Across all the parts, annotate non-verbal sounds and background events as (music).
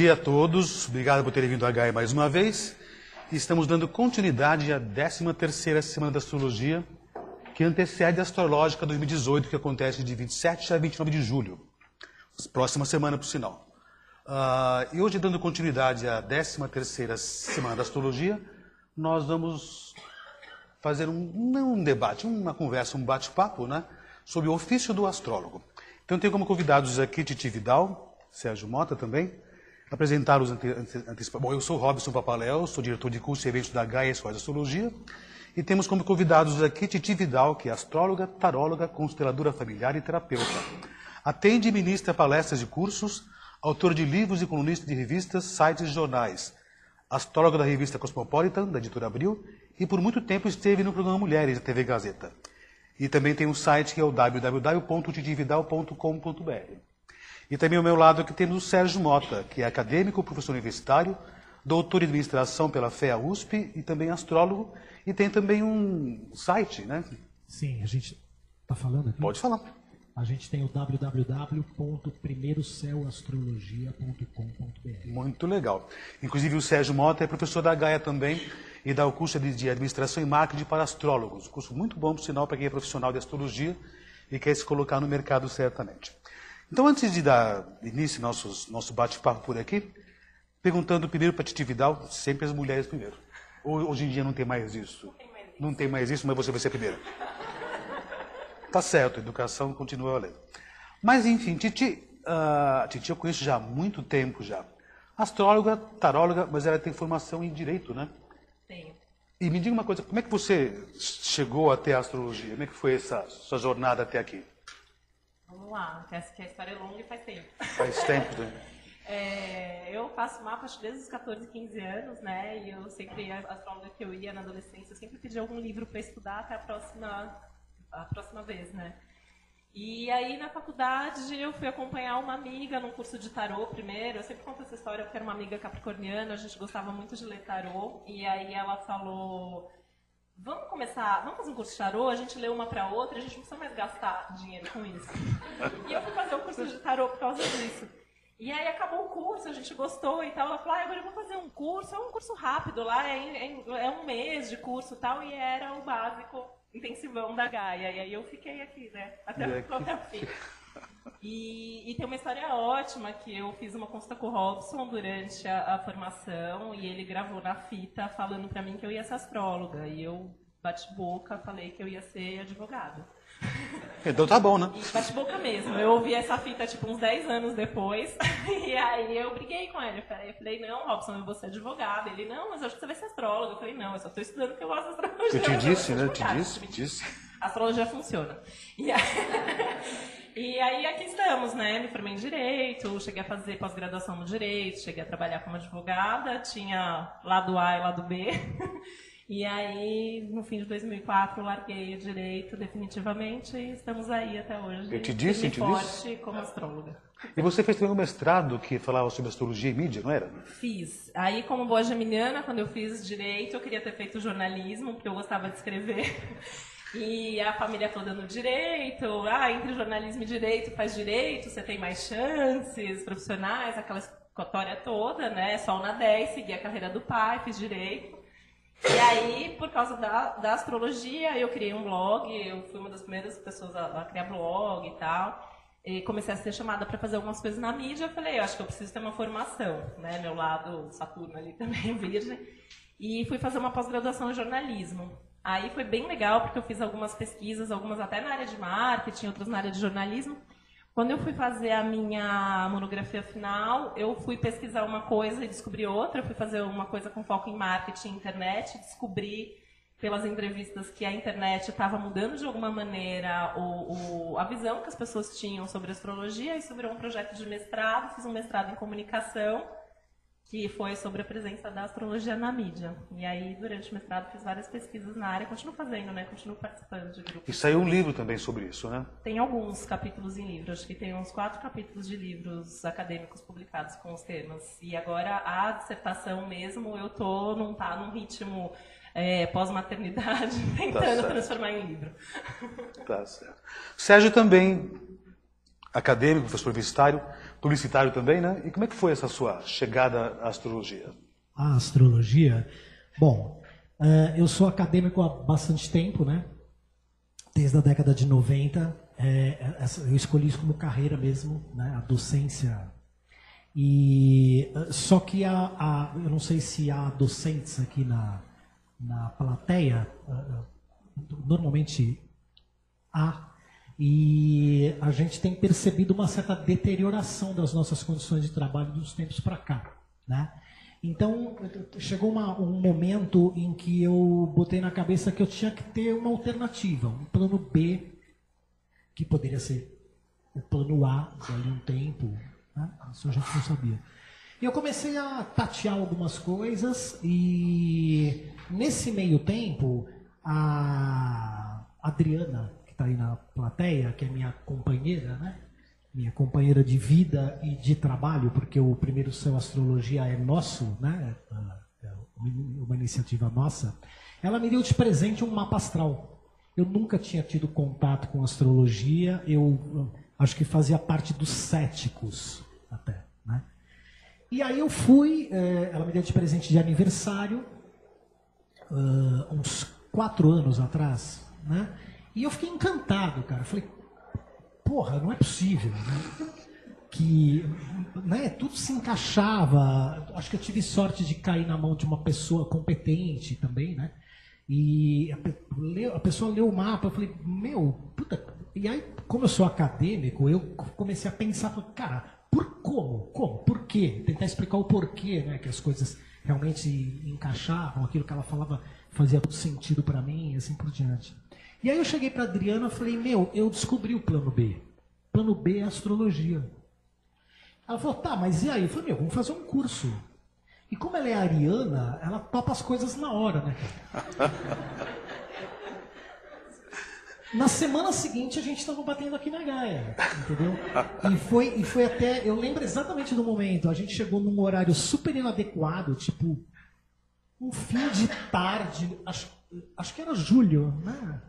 Dia a todos, obrigado por terem vindo à GAE mais uma vez. Estamos dando continuidade à 13ª Semana da Astrologia, que antecede a Astrológica 2018, que acontece de 27 a 29 de julho. Próxima semana, por sinal. Uh, e hoje, dando continuidade à 13ª Semana da Astrologia, nós vamos fazer um, não um debate, uma conversa, um bate-papo, né, sobre o ofício do astrólogo. Então, tenho como convidados aqui Titi Vidal, Sérgio Mota também, apresentar os antecipados. Bom, eu sou Robson Papaléu, sou diretor de curso e eventos da Gaia Escola de Astrologia. E temos como convidados aqui Titi Vidal, que é astróloga, taróloga, consteladora familiar e terapeuta. Atende e ministra palestras e cursos, autor de livros e colunista de revistas, sites e jornais. Astróloga da revista Cosmopolitan, da editora Abril, e por muito tempo esteve no programa Mulheres da TV Gazeta. E também tem um site que é o www.titividal.com.br. E também ao meu lado aqui temos o Sérgio Mota, que é acadêmico, professor universitário, doutor em administração pela FEA USP e também astrólogo. E tem também um site, né? Sim, a gente está falando aqui. Pode falar. A gente tem o www.primeiroceloastrologia.com.br. Muito legal. Inclusive o Sérgio Mota é professor da Gaia também e dá o curso de administração e marketing para astrólogos. Um curso muito bom, por sinal, para quem é profissional de astrologia e quer se colocar no mercado certamente. Então, antes de dar início ao nosso, nosso bate-papo por aqui, perguntando primeiro para a Titi Vidal, sempre as mulheres primeiro. Hoje em dia não tem mais isso. Não tem mais isso, mas você vai ser a primeira. (laughs) Tá certo, educação continua valendo. Mas, enfim, Titi, uh, Titi eu conheço já há muito tempo já. Astróloga, taróloga, mas ela tem formação em Direito, né? Tenho. E me diga uma coisa, como é que você chegou até a astrologia? Como é que foi essa sua jornada até aqui? Vamos lá, que a história é longa e faz tempo. Faz tempo, né? (laughs) É, eu faço mapa desde os 14, 15 anos, né? E eu sempre, a astróloga que eu ia na adolescência, eu sempre pedi algum livro para estudar até a próxima, a próxima vez, né? E aí na faculdade eu fui acompanhar uma amiga num curso de tarô primeiro. Eu sempre conto essa história porque era uma amiga capricorniana, a gente gostava muito de ler tarô. E aí ela falou: Vamos começar, vamos fazer um curso de tarô, a gente lê uma para outra, a gente não precisa mais gastar dinheiro com isso. E eu fui fazer o um curso de tarô por causa disso. E aí acabou o curso, a gente gostou e tal. Ela falou, ah, agora eu vou fazer um curso, é um curso rápido lá, é, é, é um mês de curso e tal, e era o básico intensivão da Gaia. E aí eu fiquei aqui, né? Até a fim. E, e, tem uma história ótima que eu fiz uma consulta com o Robson durante a, a formação e ele gravou na fita falando para mim que eu ia ser astróloga. E eu bate boca, falei que eu ia ser advogada. (laughs) Então tá bom, né? E bate boca mesmo. Eu ouvi essa fita tipo uns 10 anos depois. (laughs) E aí eu briguei com ele. Eu falei, não, Robson, eu vou ser advogada. Ele, não, mas eu acho que você vai ser astróloga. Eu falei, não, eu só estou estudando porque eu gosto de astrologia. Eu te disse, né? Eu te disse, te disse. A astrologia funciona. E aí... (laughs) E aí aqui estamos, né? Me formei em Direito, cheguei a fazer pós-graduação no Direito, cheguei a trabalhar como advogada, tinha lado A e lado B. (laughs) E aí, no fim de 2004, larguei o Direito definitivamente e estamos aí até hoje. Eu te disse, eu te forte disse. como astróloga. E você fez também um mestrado que falava sobre astrologia e mídia, não era? Fiz. Aí, como boa geminiana, quando eu fiz Direito, eu queria ter feito jornalismo, porque eu gostava de escrever. (laughs) E a família toda no direito, ah, entre jornalismo e direito faz direito, você tem mais chances profissionais, aquela escotória toda, né? Sol na 10, segui a carreira do pai, fiz direito. E aí, por causa da, da astrologia, eu criei um blog, eu fui uma das primeiras pessoas a, a criar blog e tal. E comecei a ser chamada para fazer algumas coisas na mídia. Eu falei, eu acho que eu preciso ter uma formação, né? Meu lado Saturno ali (laughs) também, virgem. E fui fazer uma pós-graduação em jornalismo. Aí foi bem legal, porque eu fiz algumas pesquisas, algumas até na área de marketing, outras na área de jornalismo. Quando eu fui fazer a minha monografia final, eu fui pesquisar uma coisa e descobri outra. Eu fui fazer uma coisa com foco em marketing e internet, descobri pelas entrevistas que a internet estava mudando de alguma maneira o, o, a visão que as pessoas tinham sobre astrologia. Isso virou um projeto de mestrado, fiz um mestrado em comunicação que foi sobre a presença da astrologia na mídia. E aí, durante o mestrado, fiz várias pesquisas na área, continuo fazendo, né? Continuo participando de grupos. E saiu um livro também sobre isso, né? Tem alguns capítulos em livro, acho que tem uns quatro capítulos de livros acadêmicos publicados com os temas. E agora, a dissertação mesmo, eu tô num, tá, num ritmo é, pós-maternidade, (laughs) tentando tá transformar em livro. Tá certo. Sérgio também acadêmico, professor universitário, publicitário também, né? E como é que foi essa sua chegada à astrologia? A astrologia? Bom, eh, eu sou acadêmico há bastante tempo, né? Desde a década de 90. eh, eu escolhi isso como carreira mesmo, né? A docência. E eh, só que a, a- eu não sei se há docentes aqui na, na plateia. normalmente há. E a gente tem percebido uma certa deterioração das nossas condições de trabalho dos tempos para cá, né? Então, chegou uma- um momento em que eu botei na cabeça que eu tinha que ter uma alternativa, um plano B, que poderia ser o plano A dali um tempo, né? isso a gente não sabia. E eu comecei a tatear algumas coisas e nesse meio tempo a Adriana, está aí na plateia, que é minha companheira, né? Minha companheira de vida e de trabalho, porque o primeiro céu astrologia é nosso, né? É uma iniciativa nossa. Ela me deu de presente um mapa astral. Eu nunca tinha tido contato com astrologia. Eu acho que fazia parte dos céticos até, né? E aí eu fui, eh, ela me deu de presente de aniversário, ah, uns quatro anos atrás, né? E eu fiquei encantado, cara. Falei, porra, não é possível, né? Que né, tudo se encaixava. Acho que eu tive sorte de cair na mão de uma pessoa competente também, né? E a, pessoa leu o mapa, eu falei, meu, puta. E aí, como eu sou acadêmico, eu comecei a pensar, falei, cara, por como? Como? Por quê? Tentar explicar o porquê, né? Que as coisas realmente encaixavam, aquilo que ela falava fazia sentido para mim e assim por diante. E aí eu cheguei para Adriana e falei, meu, eu descobri o plano B. Plano B é astrologia. Ela falou, tá, mas e aí? Eu falei, meu, vamos fazer um curso. E como ela é ariana, ela topa as coisas na hora, né? (laughs) Na semana seguinte a gente estava batendo aqui na Gaia, entendeu? E foi, e foi até, eu lembro exatamente do momento, a gente chegou num horário super inadequado, tipo, um fim de tarde, acho, acho que era julho, né?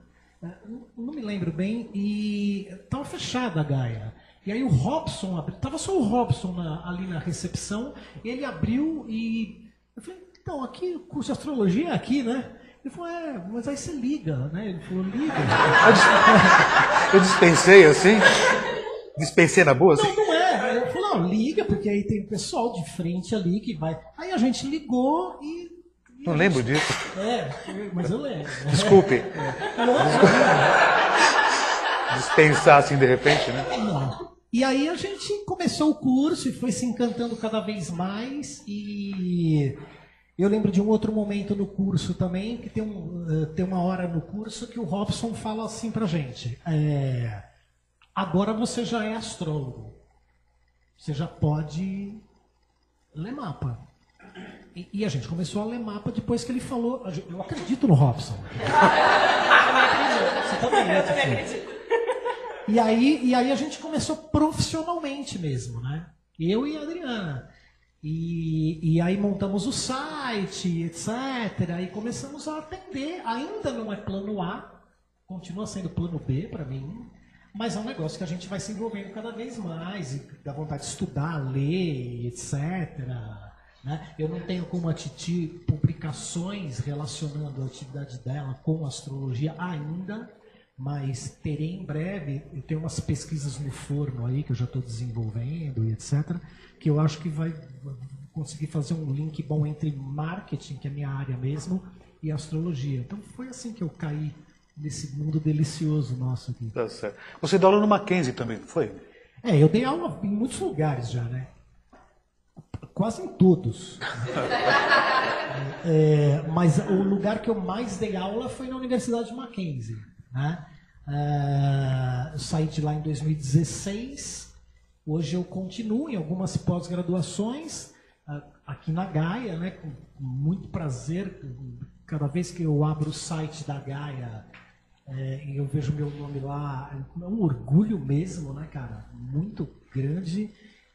Não me lembro bem, e estava fechada a Gaia. E aí o Robson abriu, tava só o Robson na- ali na recepção, ele abriu e eu falei, então, aqui o curso de astrologia é aqui, né? Ele falou, é, mas aí você liga, né? Ele falou, liga. (laughs) (laughs) Eu dispensei assim? Dispensei na boa? Assim? Não, não é. Eu falei, não, liga, porque aí tem o pessoal de frente ali que vai. Aí a gente ligou e. Não lembro gente- disso. É, mas eu lembro. Desculpe. Não, Dispensar assim de repente, né? não. E aí a gente começou o curso e foi se encantando cada vez mais. E eu lembro de um outro momento no curso também, que tem, um, eh, tem uma hora no curso que o Robson fala assim pra gente. é, agora você já é astrólogo. Você já pode ler mapa. E, e a gente começou a ler mapa depois que ele falou. Eu acredito no Robson. (laughs) Você também, Eu também acredito. E aí, e aí a gente começou profissionalmente mesmo, né? Eu e a Adriana. E, e aí montamos o site, etc. E começamos a atender. Ainda não é plano A, continua sendo plano B para mim, mas é um negócio que a gente vai se envolvendo cada vez mais, e dá vontade de estudar, ler, etc. né? Eu não tenho como a Titi publicações relacionando a atividade dela com astrologia ainda, mas terei em breve. Eu tenho umas pesquisas no forno aí que eu já estou desenvolvendo e etc. Que eu acho que vai conseguir fazer um link bom entre marketing, que é a minha área mesmo, e astrologia. Então foi assim que eu caí nesse mundo delicioso nosso aqui. Tá certo. Você deu aula no Mackenzie também, foi? É, eu dei aula em muitos lugares já, né? Quase em todos. (laughs) É, mas o lugar que eu mais dei aula foi na Universidade de Mackenzie. Né? É, eu saí de lá em 2016. Hoje eu continuo em algumas pós-graduações ah, aqui na Gaia, né? com muito prazer. Cada vez que eu abro o site da Gaia, é, e eu vejo meu nome lá, é um orgulho mesmo, né, cara? Muito grande.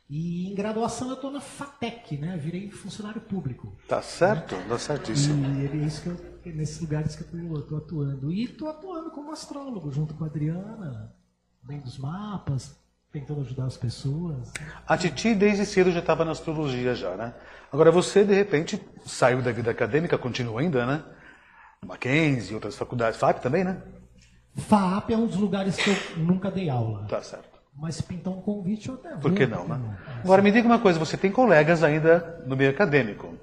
E em graduação eu estou na FATEC, né? Virei funcionário público. Tá certo? Tá certíssimo. E é isso que eu, é nesses lugares que eu estou atuando. E estou atuando como astrólogo, junto com a Adriana, bem dos mapas, tentando ajudar as pessoas. A Titi desde cedo já estava na astrologia já, né? Agora você, de repente, saiu da vida acadêmica, continua ainda, né? Mackenzie, outras faculdades, FAP também, né? FAP é um dos lugares que eu nunca dei aula. Tá certo. Mas se pintar um convite, eu até vou. Por que não, né? Agora me diga uma coisa, você tem colegas ainda no meio acadêmico,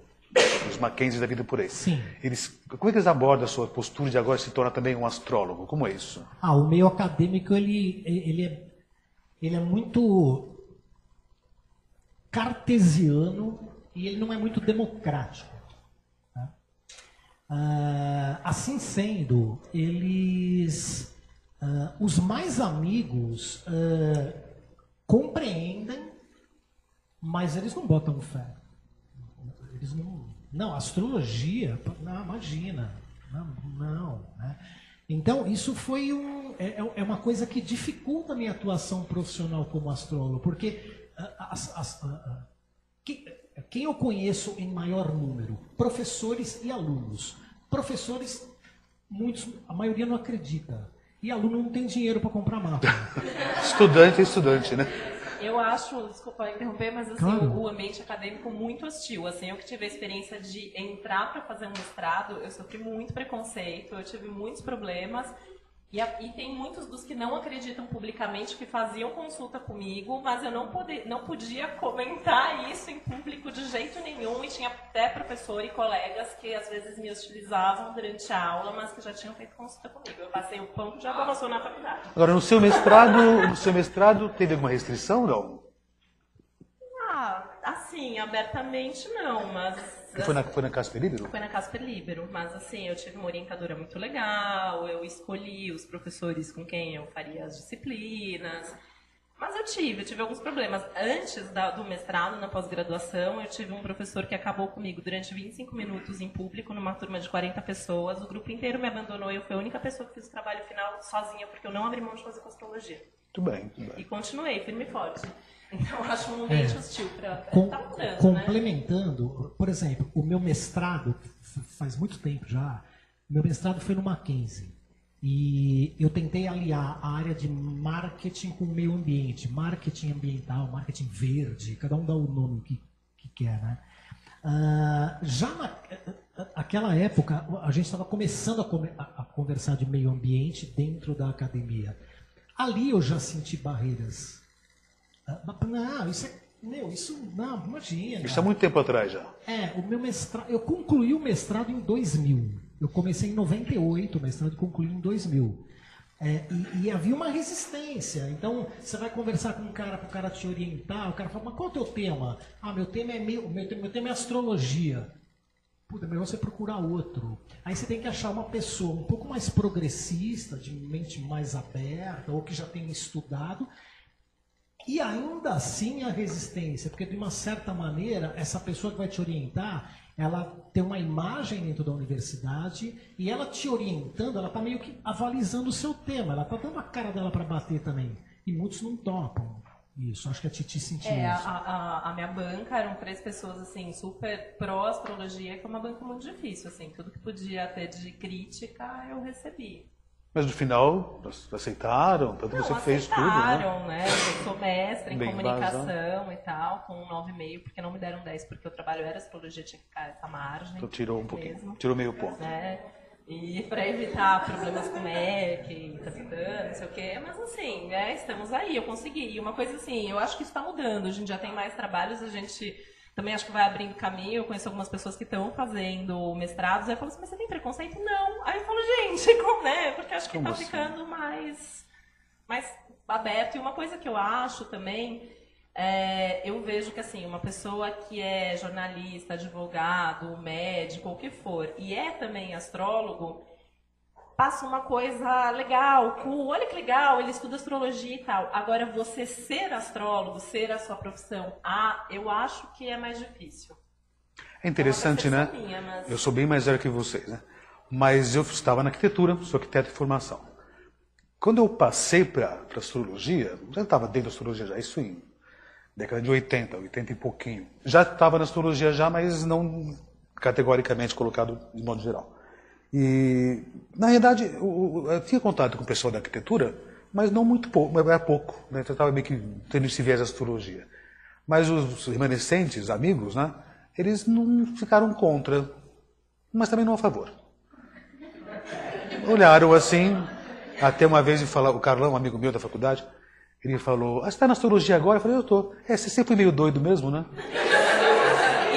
os Mackenzies da vida por aí. Sim. Eles, como é que eles abordam a sua postura de agora se torna também um astrólogo? Como é isso? Ah, o meio acadêmico, ele, ele, é, ele é muito cartesiano e ele não é muito democrático. né? Ah, assim sendo, eles, ah, os mais amigos ah, compreendem, mas eles não botam fé. Eles não, não, astrologia, não, imagina, não, não né? Então, isso foi um, é, é- é uma coisa que dificulta a minha atuação profissional como astrólogo, porque ah, as- as- que- quem eu conheço em maior número? Professores e alunos. Professores, muitos, a maioria não acredita. E aluno não tem dinheiro para comprar mapa. (laughs) Estudante é estudante, né? Eu acho, desculpa interromper, mas assim, Claro. o ambiente acadêmico muito hostil. Assim, eu que tive a experiência de entrar para fazer um mestrado, eu sofri muito preconceito, eu tive muitos problemas. E, a- e tem muitos dos que não acreditam publicamente que faziam consulta comigo, mas eu não, pode, não podia comentar isso em público de jeito nenhum. E tinha até professor e colegas que às vezes me hostilizavam durante a aula, mas que já tinham feito consulta comigo. Eu passei o pão de água na faculdade. Agora, no seu mestrado, no seu mestrado teve alguma restrição, não? Ah, assim, abertamente não, mas. Foi na, foi na Casper Libero? Foi na Casper Libero, mas assim, eu tive uma orientadora muito legal, eu escolhi os professores com quem eu faria as disciplinas. Mas eu tive, eu tive alguns problemas. Antes da- do mestrado, na pós-graduação, eu tive um professor que acabou comigo durante 25 minutos em público, numa turma de 40 pessoas. O grupo inteiro me abandonou e eu fui a única pessoa que fiz o trabalho final sozinha, porque eu não abri mão de fazer astrologia. Muito bem, muito bem. E continuei, firme e forte. (laughs) Então, eu acho um ambiente É. hostil para. Com- Tá mudando, né? complementando, por exemplo, o meu mestrado, faz muito tempo já, meu mestrado foi no Mackenzie. E eu tentei aliar a área de marketing com o meio ambiente, marketing ambiental, marketing verde, cada um dá o nome que, que quer, né? Ah, já naquela época, a gente estava começando a, come- a- a conversar de meio ambiente dentro da academia. Ali eu já senti barreiras. Mas Não, isso é. Meu, isso. Não, imagina. Isso há muito tempo atrás já. É, o meu mestrado. Eu concluí o mestrado em 2000. Eu comecei em 98, o mestrado concluí em 2000. É, e, e havia uma resistência. Então, você vai conversar com um cara para o cara te orientar, o cara fala, mas qual é o teu tema? Ah, meu tema é meu, meu, meu tema é astrologia. Puta, melhor você procurar outro. Aí você tem que achar uma pessoa um pouco mais progressista, de mente mais aberta, ou que já tenha estudado, e ainda assim a resistência, porque de uma certa maneira, essa pessoa que vai te orientar, ela tem uma imagem dentro da universidade e ela te orientando, ela está meio que avalizando o seu tema, ela está dando a cara dela para bater também. E muitos não topam isso. Acho que a Titi sentiu É, a, isso. a, a minha banca eram três pessoas, assim, super pró-astrologia, que é uma banca muito difícil, assim. Tudo que podia ter de crítica, eu recebi. Mas no final, aceitaram, tanto Não, você fez tudo, né? aceitaram, né? Eu sou mestre em Bem comunicação e tal, com um 9,5, porque não me deram 10, porque o trabalho era astrologia, tinha que ficar essa margem. Então tirou um pouquinho, mesmo, tirou meio ponto. Né? E para evitar problemas com MEC, capitã, não sei o quê. Mas assim, né, estamos aí, eu consegui. E uma coisa assim, eu acho que isso está mudando. A gente já tem mais trabalhos, a gente também acho que vai abrindo caminho. Eu conheço algumas pessoas que estão fazendo mestrados. Aí eu falo assim, mas você tem preconceito? Não. Aí eu falo, gente, (laughs) como, né? Porque acho que está assim? ficando mais, mais aberto. E uma coisa que eu acho também, é, eu vejo que assim, uma pessoa que é jornalista, advogado, médico, o que for, e é também astrólogo, passa uma coisa legal, cool, olha que legal, ele estuda astrologia e tal. Agora, você ser astrólogo, ser a sua profissão, ah, eu acho que é mais difícil. É interessante, É né? minha, mas- Eu sou bem mais velho que vocês, né? Mas eu estava na arquitetura, sou arquiteto de formação. Quando eu passei para a astrologia, já estava dentro da astrologia já, isso em década de 80, 80 e pouquinho. Já estava na astrologia já, mas não categoricamente colocado de modo geral. E, na realidade, o- eu tinha contato com o pessoal da arquitetura, mas não muito pouco, era pouco, né? Eu estava meio que tendo esse viés da astrologia. Mas os remanescentes, amigos, né? Eles não ficaram contra, mas também não a favor. Olharam assim, até uma vez falar, o Carlão, um amigo meu da faculdade, ele falou, ah, você está na astrologia agora? Eu falei, eu estou. É, você sempre foi meio doido mesmo, né?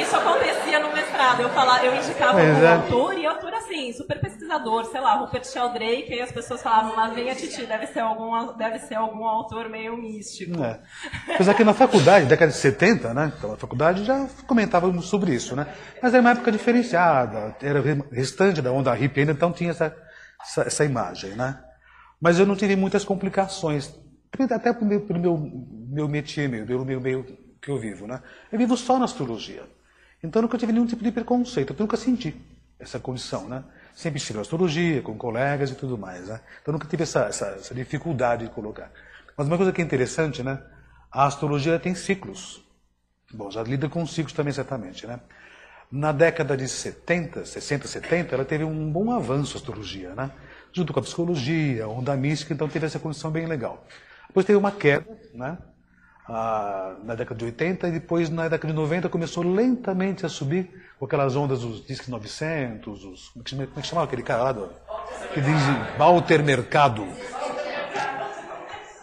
Isso acontecia no mestrado. Eu, falava, eu indicava o é. autor e o autor assim, super pesquisador, sei lá, Rupert Sheldrake, e as pessoas falavam, lá vem a Titi, deve ser algum, deve ser algum autor meio místico. É. Apesar que na faculdade, década de 70, né? Na faculdade já comentávamos sobre isso, né? Mas era uma época diferenciada, era restante da onda hippie ainda, então tinha essa, essa, essa imagem, né? Mas eu não tive muitas complicações, até pelo meu, pelo meu, meu métier, meu, pelo meu meio que eu vivo, né? Eu vivo só na astrologia. Então eu nunca tive nenhum tipo de preconceito, eu nunca senti essa condição, né? Sempre estive na astrologia, com colegas e tudo mais, né? Então nunca tive essa, essa, essa dificuldade de colocar. Mas uma coisa que é interessante, né? A astrologia tem ciclos. Bom, já lida com ciclos também, certamente, né? Na década de 70, 60, 70, ela teve um bom avanço a astrologia, né? Junto com a psicologia, a onda mística, então teve essa condição bem legal. Depois teve uma queda, né? Ah, na década de 80 e depois na década de 90 começou lentamente a subir com aquelas ondas dos DISC 900, os, como, é que como é chamava aquele cara lá do, que diz Walter Mercado.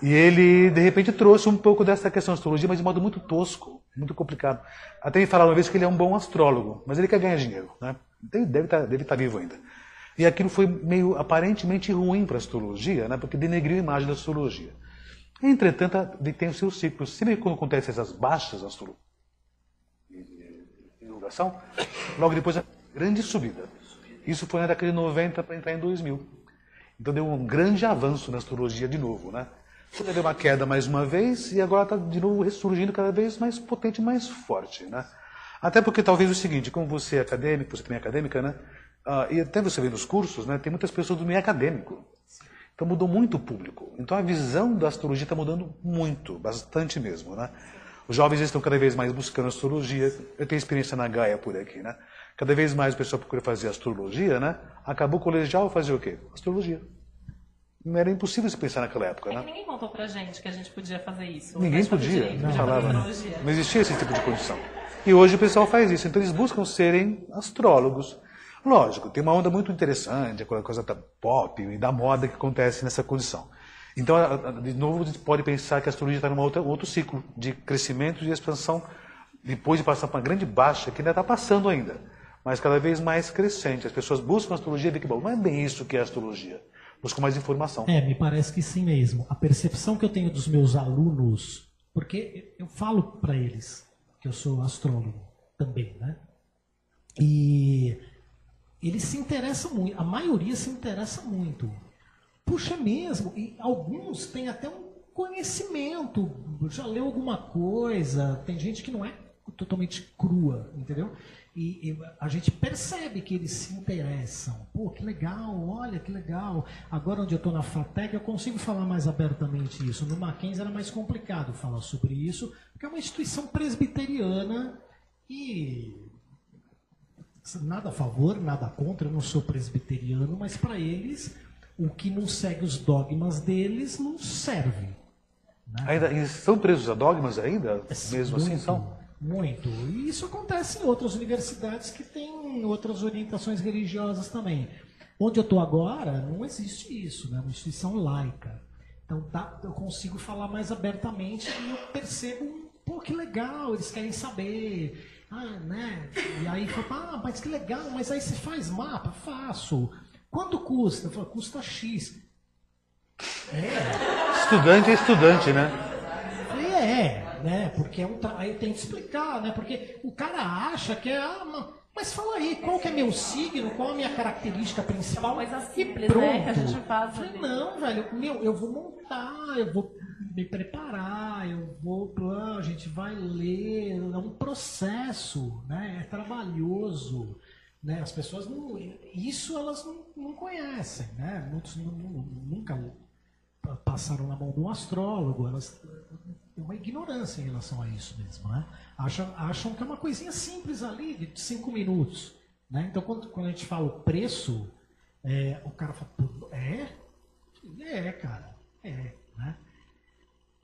E ele, de repente, trouxe um pouco dessa questão da astrologia, mas de modo muito tosco, muito complicado. Até me falaram uma vez que ele é um bom astrólogo, mas ele quer ganhar dinheiro, né? Deve, deve, estar, deve estar vivo ainda. E aquilo foi meio aparentemente ruim para a astrologia, né? porque denegriu a imagem da astrologia. Entretanto, tem os seus ciclos. Sempre quando acontecem essas baixas logo depois a grande subida. Isso foi na década de 90 para entrar em 2000. Então deu um grande avanço na astrologia de novo, né? Deu uma queda mais uma vez e agora está de novo ressurgindo cada vez mais potente, mais forte, né? Até porque talvez o seguinte, como você é acadêmico, você também é acadêmica, né? Ah, e até você vê nos cursos, né? Tem muitas pessoas do meio acadêmico. Então mudou muito o público. Então a visão da astrologia está mudando muito, bastante mesmo, né? Os jovens estão cada vez mais buscando astrologia. Eu tenho experiência na Gaia por aqui, né? Cada vez mais o pessoal procura fazer astrologia, né? Acabou o colegial, fazer o quê? Astrologia. Não era impossível se pensar naquela época, É que né? ninguém contou pra gente que a gente podia fazer isso. Ninguém podia, direito, não falava. astrologia. Não existia esse tipo de condição. E hoje o pessoal faz isso. Então eles buscam serem astrólogos. Lógico, tem uma onda muito interessante, aquela coisa da pop e da moda que acontece nessa condição. Então, de novo, a gente pode pensar que a astrologia está num outro ciclo de crescimento e expansão, depois de passar por uma grande baixa, que ainda está passando ainda, mas cada vez mais crescente. As pessoas buscam a astrologia e que, bom, não é bem isso que é a astrologia. Buscam mais informação. É, me parece que sim mesmo. A percepção que eu tenho dos meus alunos, porque eu falo para eles que eu sou astrólogo também, né? E eles se interessam muito, a maioria se interessa muito. Puxa mesmo, e alguns têm até um conhecimento, já leu alguma coisa, tem gente que não é totalmente crua, entendeu? E, e a gente percebe que eles se interessam. Pô, que legal, olha que legal. Agora onde eu estou na FATEC eu consigo falar mais abertamente isso. No Mackenzie era mais complicado falar sobre isso, porque é uma instituição presbiteriana e nada a favor, nada contra, eu não sou presbiteriano, mas para eles o que não segue os dogmas deles não serve. né? Ainda são presos a dogmas ainda? Mesmo assim muito, são? Muito. E isso acontece em outras universidades que têm outras orientações religiosas também. Onde eu estou agora, não existe isso, né? É uma instituição laica. Então tá, eu consigo falar mais abertamente e eu percebo, pô, que legal, eles querem saber. Ah, né? E aí fala, ah, mas que legal, mas aí você faz mapa? Faço. Quanto custa? Eu falo, custa X. Estudante é estudante, né? É, né? Porque é um tra... aí tem que explicar, né? Porque o cara acha que é. Ah, ma- mas fala aí, qual que é meu signo, qual a minha característica principal? Coisa e simples, pronto. né, que a gente faz Falei, não, velho, meu, eu vou montar, eu vou me preparar, eu vou. A gente vai ler, é um processo, né? É trabalhoso. Né? As pessoas não. Isso elas não, não conhecem, né? Muitos nu- nunca pa- passaram na mão de um astrólogo, elas têm uma ignorância em relação a isso mesmo, né? Acham, acham que é uma coisinha simples ali, de cinco minutos, né? Então, quando, quando a gente fala o preço, é, o cara fala, "Pô, é? É, cara, é.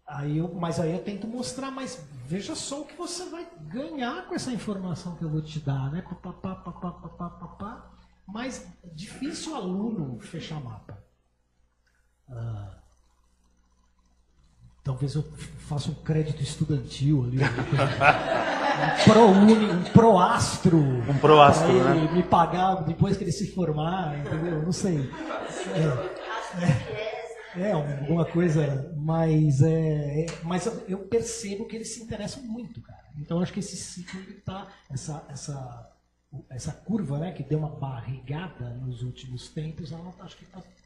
Aí eu, mas aí eu tento mostrar, mas veja só o que você vai ganhar com essa informação que eu vou te dar, né? Pá, pá, pá, pá, pá, pá, pá, pá. Mas difícil o aluno fechar mapa. Ah, talvez eu faça um crédito estudantil ali. um pro-uni, um proastro. Um proastro, né? me pagar depois que ele se formar, entendeu? Não sei. É, é, é alguma coisa, mas, é, é- mas eu- percebo que eles se interessam muito, cara. Então acho que esse ciclo ele tá, essa, essa, essa curva, né, que deu uma barrigada nos últimos tempos, ela acho que está tá, tá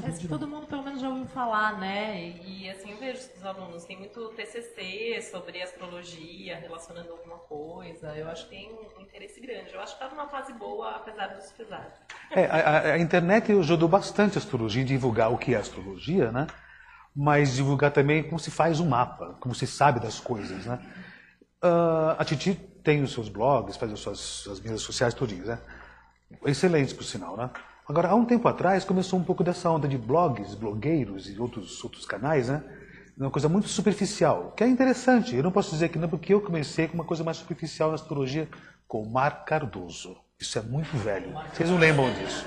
Parece que todo mundo pelo menos já ouviu falar, né? E, assim, eu vejo os alunos, tem muito TCC sobre astrologia, relacionando alguma coisa. Eu acho que tem um interesse grande. Eu acho que está numa fase boa, apesar dos pesares. É, a, a- internet ajudou bastante a astrologia divulgar o que é astrologia, né? Mas divulgar também como se faz um mapa, como se sabe das coisas, né? Ah, a Titi tem os seus blogs, faz as suas, suas mídias sociais tudinhas, né? Excelentes, por sinal, né? Agora, há um tempo atrás, começou um pouco dessa onda de blogs, blogueiros e outros, outros canais, né? Uma coisa muito superficial, que é interessante. Eu não posso dizer que não, porque eu comecei com uma coisa mais superficial na astrologia, com o Mar Cardoso. Isso é muito velho. Vocês não lembram disso?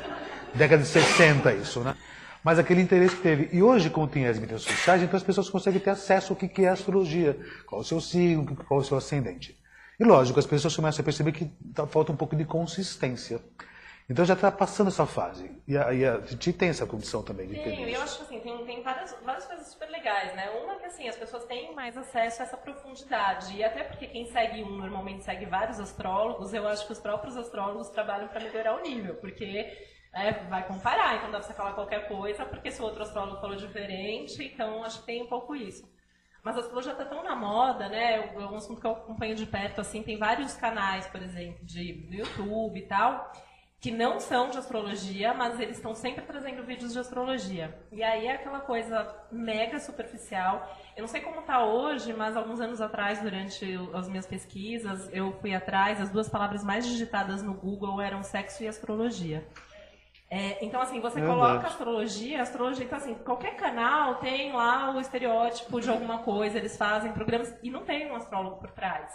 Década de 60 isso, né? Mas aquele interesse que teve. E hoje, como tem as mídias sociais, então as pessoas conseguem ter acesso ao que é astrologia, qual o seu signo, qual o seu ascendente. E lógico, as pessoas começam a perceber que tá- falta um pouco de consistência. Então já está passando essa fase. E a, e a Titi tem essa condição também de ter Sim, eu acho que assim, tem, tem várias, várias coisas super legais, né? Uma que assim, as pessoas têm mais acesso a essa profundidade. E até porque quem segue um normalmente segue vários astrólogos, eu acho que os próprios astrólogos trabalham para melhorar o nível, porque né, vai comparar, então dá pra você falar qualquer coisa, porque se o outro astrólogo falou diferente, então acho que tem um pouco isso. Mas a astrologia está tão na moda, né? É um assunto que eu acompanho de perto, assim, tem vários canais, por exemplo, de do YouTube e tal, que não são de astrologia, mas eles estão sempre trazendo vídeos de astrologia. E aí é aquela coisa mega superficial. Eu não sei como está hoje, mas alguns anos atrás, durante as minhas pesquisas, eu fui atrás, as duas palavras mais digitadas no Google eram sexo e astrologia. É, então, assim, você Verdade. coloca astrologia, astrologia, então, assim, qualquer canal tem lá o estereótipo de alguma coisa, eles fazem programas e não tem um astrólogo por trás.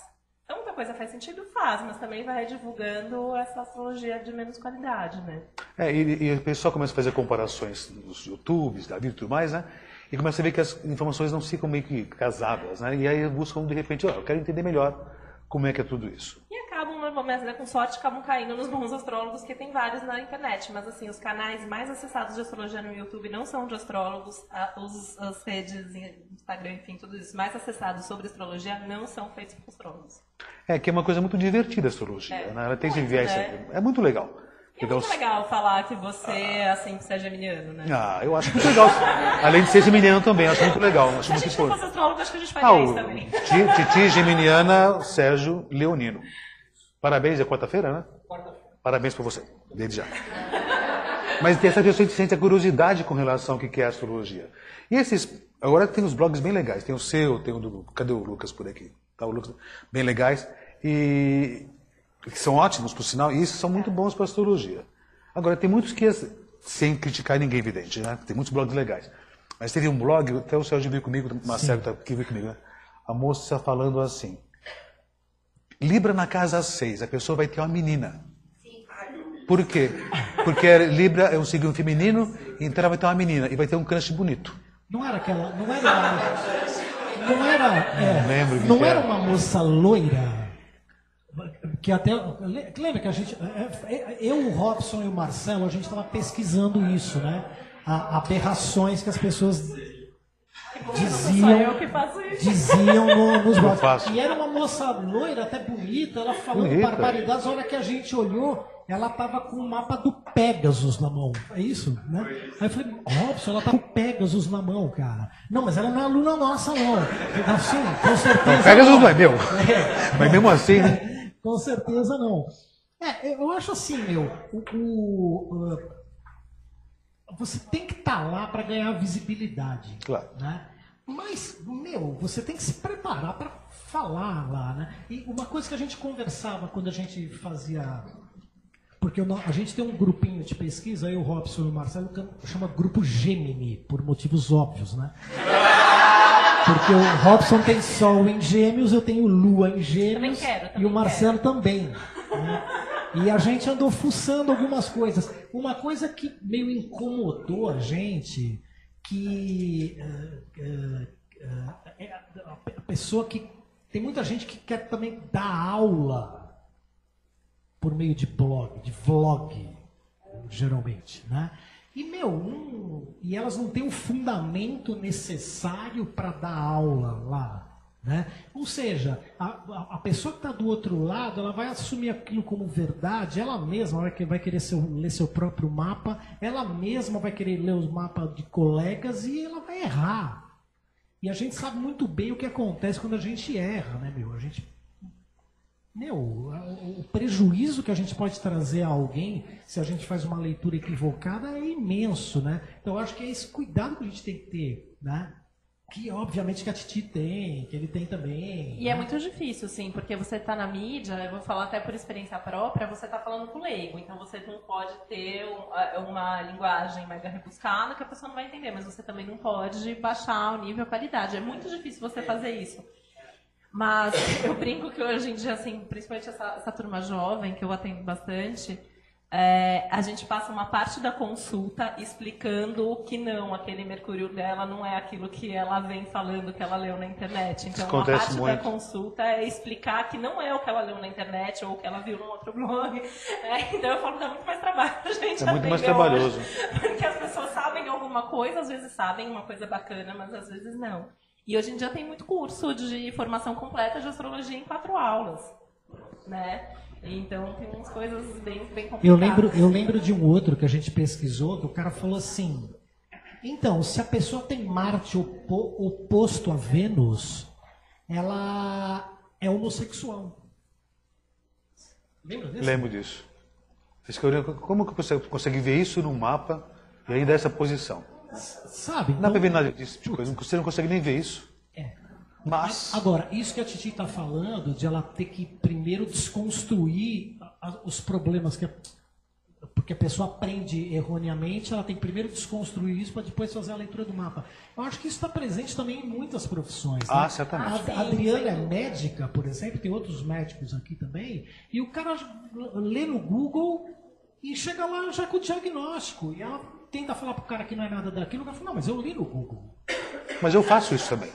Então, muita coisa faz sentido, faz, mas também vai divulgando essa astrologia de menos qualidade, né? É, e, e o pessoal começa a fazer comparações nos YouTubes, da vida e tudo mais, né? E começa a ver que as informações não ficam meio que casadas, né? E aí buscam, de repente, ó, eu quero entender melhor como é que é tudo isso. Acabam, normalmente, né, com sorte, acabam caindo nos bons astrólogos, que tem vários na internet. Mas, assim, os canais mais acessados de astrologia no YouTube não são de astrólogos. Os, as redes, Instagram, enfim, tudo isso, mais acessados sobre astrologia não são feitos por astrólogos. É que é uma coisa muito divertida a astrologia, É, né? Ela tem esse muito, viés. né? É muito legal. É muito legal falar que você, assim, que você é geminiano, né? Ah, eu acho muito legal. (laughs) Além de ser geminiano também, acho muito legal. Acho Se a muito gente fosse astrólogo, acho que a gente Ah, faria isso também. Ti- Titi Geminiana, Sérgio Leonino. Parabéns, é quarta-feira, né? Parabéns pra você, desde já. Mas tem essa pessoa que sente a curiosidade com relação ao que é a astrologia. E esses. Agora tem os blogs bem legais. Tem o seu, tem o do. Cadê o Lucas por aqui? Tá o Lucas. Bem legais. E. Que são ótimos, por sinal, e esses são muito bons para astrologia. Agora, tem muitos que, sem criticar ninguém, evidente, né? Tem muitos blogs legais. Mas teve um blog, até o Sérgio veio comigo, o Marcelo tá aqui veio comigo, né? A moça falando assim: Libra na casa 6, a pessoa vai ter uma menina. Por quê? Porque Libra é um signo feminino, então ela vai ter uma menina e vai ter um crush bonito. Não era aquela. Não era. Não era. é, Não lembro que não que era era. uma moça loira. Que até. Lembra que a gente. é, é, Eu, o Robson e o Marcelo, a gente estava pesquisando isso, né? A- aberrações que as pessoas diziam. eu que faço isso. diziam no- nos faço. E era uma moça loira, até bonita, ela falando Bonita. barbaridades. A hora que a gente olhou, ela tava com o mapa do Pegasus na mão. É isso, né? Aí eu falei, Robson, ela tá com o Pegasus na mão, cara. Não, mas ela não é aluna nossa, não. Assim, com certeza. Pegasus não é meu. É. Mas mesmo assim, né? Com certeza não. É, eu acho assim, meu, o, o, uh, você tem que estar lá para ganhar visibilidade. Claro. Né? Mas, meu, você tem que se preparar para falar lá, né? E uma coisa que a gente conversava quando a gente fazia. Porque a gente tem um grupinho de pesquisa, aí o Robson e o Marcelo, que chama Grupo Gemini, por motivos óbvios, né? Porque o Robson tem Sol em Gêmeos, eu tenho Lua em Gêmeos Também quero, também e o Marcelo também. E a gente andou fuçando algumas coisas. Uma coisa que meio incomodou a gente, que eh, eh, é a pessoa que. Tem muita gente que quer também dar aula por meio de blog, de vlog, geralmente, né? E, meu, não- e elas não têm o fundamento necessário para dar aula lá, né? Ou seja, a, a- pessoa que está do outro lado, ela vai assumir aquilo como verdade, ela mesma vai, vai querer seu- ler seu próprio mapa, ela mesma vai querer ler os mapas de colegas e ela vai errar. E a gente sabe muito bem o que acontece quando a gente erra, né, meu? A gente meu, o o prejuízo que a gente pode trazer a alguém se a gente faz uma leitura equivocada é imenso, né? Então eu acho que é esse cuidado que a gente tem que ter, né? Que obviamente que a Titi tem, que ele tem também. E é né? muito difícil, sim, porque você está na mídia, eu vou falar até por experiência própria, você está falando com leigo, então você não pode ter um- uma linguagem mega rebuscada que a pessoa não vai entender, mas você também não pode baixar o nível a qualidade. É muito difícil você fazer isso. Mas eu brinco que hoje em dia, assim, principalmente essa, essa turma jovem, que eu atendo bastante, é, a gente passa uma parte da consulta explicando que não, aquele mercúrio dela não é aquilo que ela vem falando que ela leu na internet. Então, uma acontece parte da muito. consulta é explicar que não é o que ela leu na internet ou o que ela viu num outro blog. É, então, eu falo que dá muito mais trabalho, (laughs) gente. É muito mais trabalhoso. hoje. Porque as pessoas sabem alguma coisa, às vezes sabem uma coisa bacana, mas às vezes não. E hoje em dia tem muito curso de formação completa de astrologia em quatro aulas, né? Então tem umas coisas bem, bem complicadas. Eu lembro, eu lembro de um outro que a gente pesquisou, que o cara falou assim: então, se a pessoa tem Marte opo- oposto a Vênus, ela é homossexual. Lembra disso? Lembro disso. Como que você consegue ver isso no mapa e ainda essa posição? Sabe? Não dá pra ver nada disso, tipo, você não consegue nem ver isso. Mas, Agora, isso que a Titi está falando, de ela ter que primeiro desconstruir os problemas que a, porque a pessoa aprende erroneamente, ela tem que primeiro desconstruir isso para depois fazer a leitura do mapa. Eu acho que isso está presente também em muitas profissões. né? Ah, certamente. A, a Adriana é médica, por exemplo, tem outros médicos aqui também, e o cara lê no Google e chega lá já com o diagnóstico. E ela tenta falar pro cara que não é nada daquilo, o cara fala, não, mas eu li no Google. mas eu faço isso também.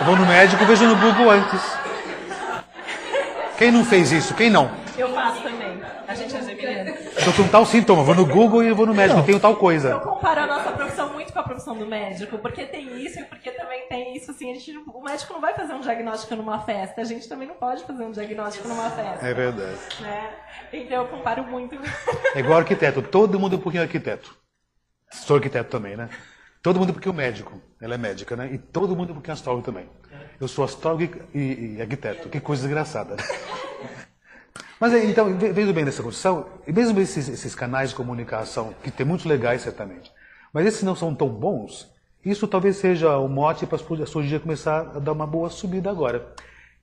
Eu vou no médico e vejo no Google antes. Quem não fez isso? Quem não? Eu faço também. A gente é geminiano. Estou com tal sintoma, vou no Google e vou no médico, tenho tal Eu coisa. comparo a nossa profissão muito com a profissão do médico, porque tem isso e porque também tem isso, assim, a gente, o médico não vai fazer um diagnóstico numa festa, a gente também não pode fazer um diagnóstico numa festa. É verdade. Né? Então eu comparo muito. É igual arquiteto, todo mundo é um pouquinho arquiteto. Sou arquiteto também, né? Todo mundo é um pouquinho médico. Ela é médica, né? E todo mundo é um pouquinho astrólogo também. Eu sou astrólogo e, e arquiteto. Que coisa desgraçada. né? (laughs) Mas é, então, ve- vendo bem dessa condição, e mesmo esses, esses canais de comunicação, que tem muitos legais certamente, mas esses não são tão bons, isso talvez seja o mote para a astrologia começar a dar uma boa subida agora.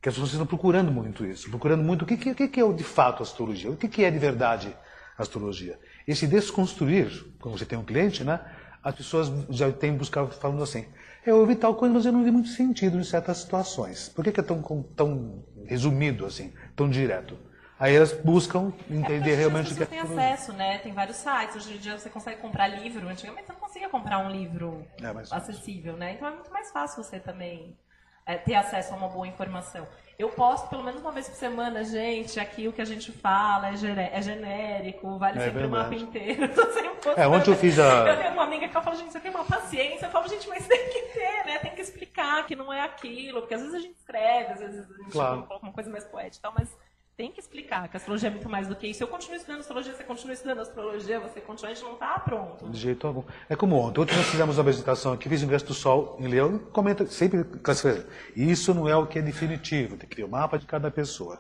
Que as pessoas estão procurando muito isso, procurando muito o que, que, o que é de fato a astrologia, o que é de verdade a astrologia. Esse desconstruir, quando você tem um cliente, né, as pessoas já têm buscado falando assim, eu ouvi tal coisa, mas eu não vi muito sentido em certas situações. Por que, que é tão, tão resumido assim, tão direto? Aí elas buscam entender É realmente o que é têm acesso, né? Tem vários sites. Hoje em dia você consegue comprar livro. Antigamente você não conseguia comprar um livro É, acessível, né? Então é muito mais fácil você também é, ter acesso a uma boa informação. Eu posto pelo menos uma vez por semana, gente, aqui o que a gente fala é, gere- é genérico, vale É sempre o mapa inteiro. (laughs) É, ontem eu fiz a- Eu tenho uma amiga que ela fala, gente, você tem uma paciência. Eu falo, gente, mas tem que ter, né? Tem que explicar que não é aquilo. Porque às vezes a gente escreve, às vezes a gente Claro. coloca uma coisa mais poética e tal, mas tem que explicar que a astrologia é muito mais do que isso. Eu continuo estudando astrologia, você continua estudando astrologia, você continua, a gente não está pronto. De jeito algum. É como ontem. Ontem nós fizemos uma apresentação aqui, fiz o ingresso do Sol em Leão e comenta, sempre classifica. Isso não é o que é definitivo, tem que ter o mapa de cada pessoa.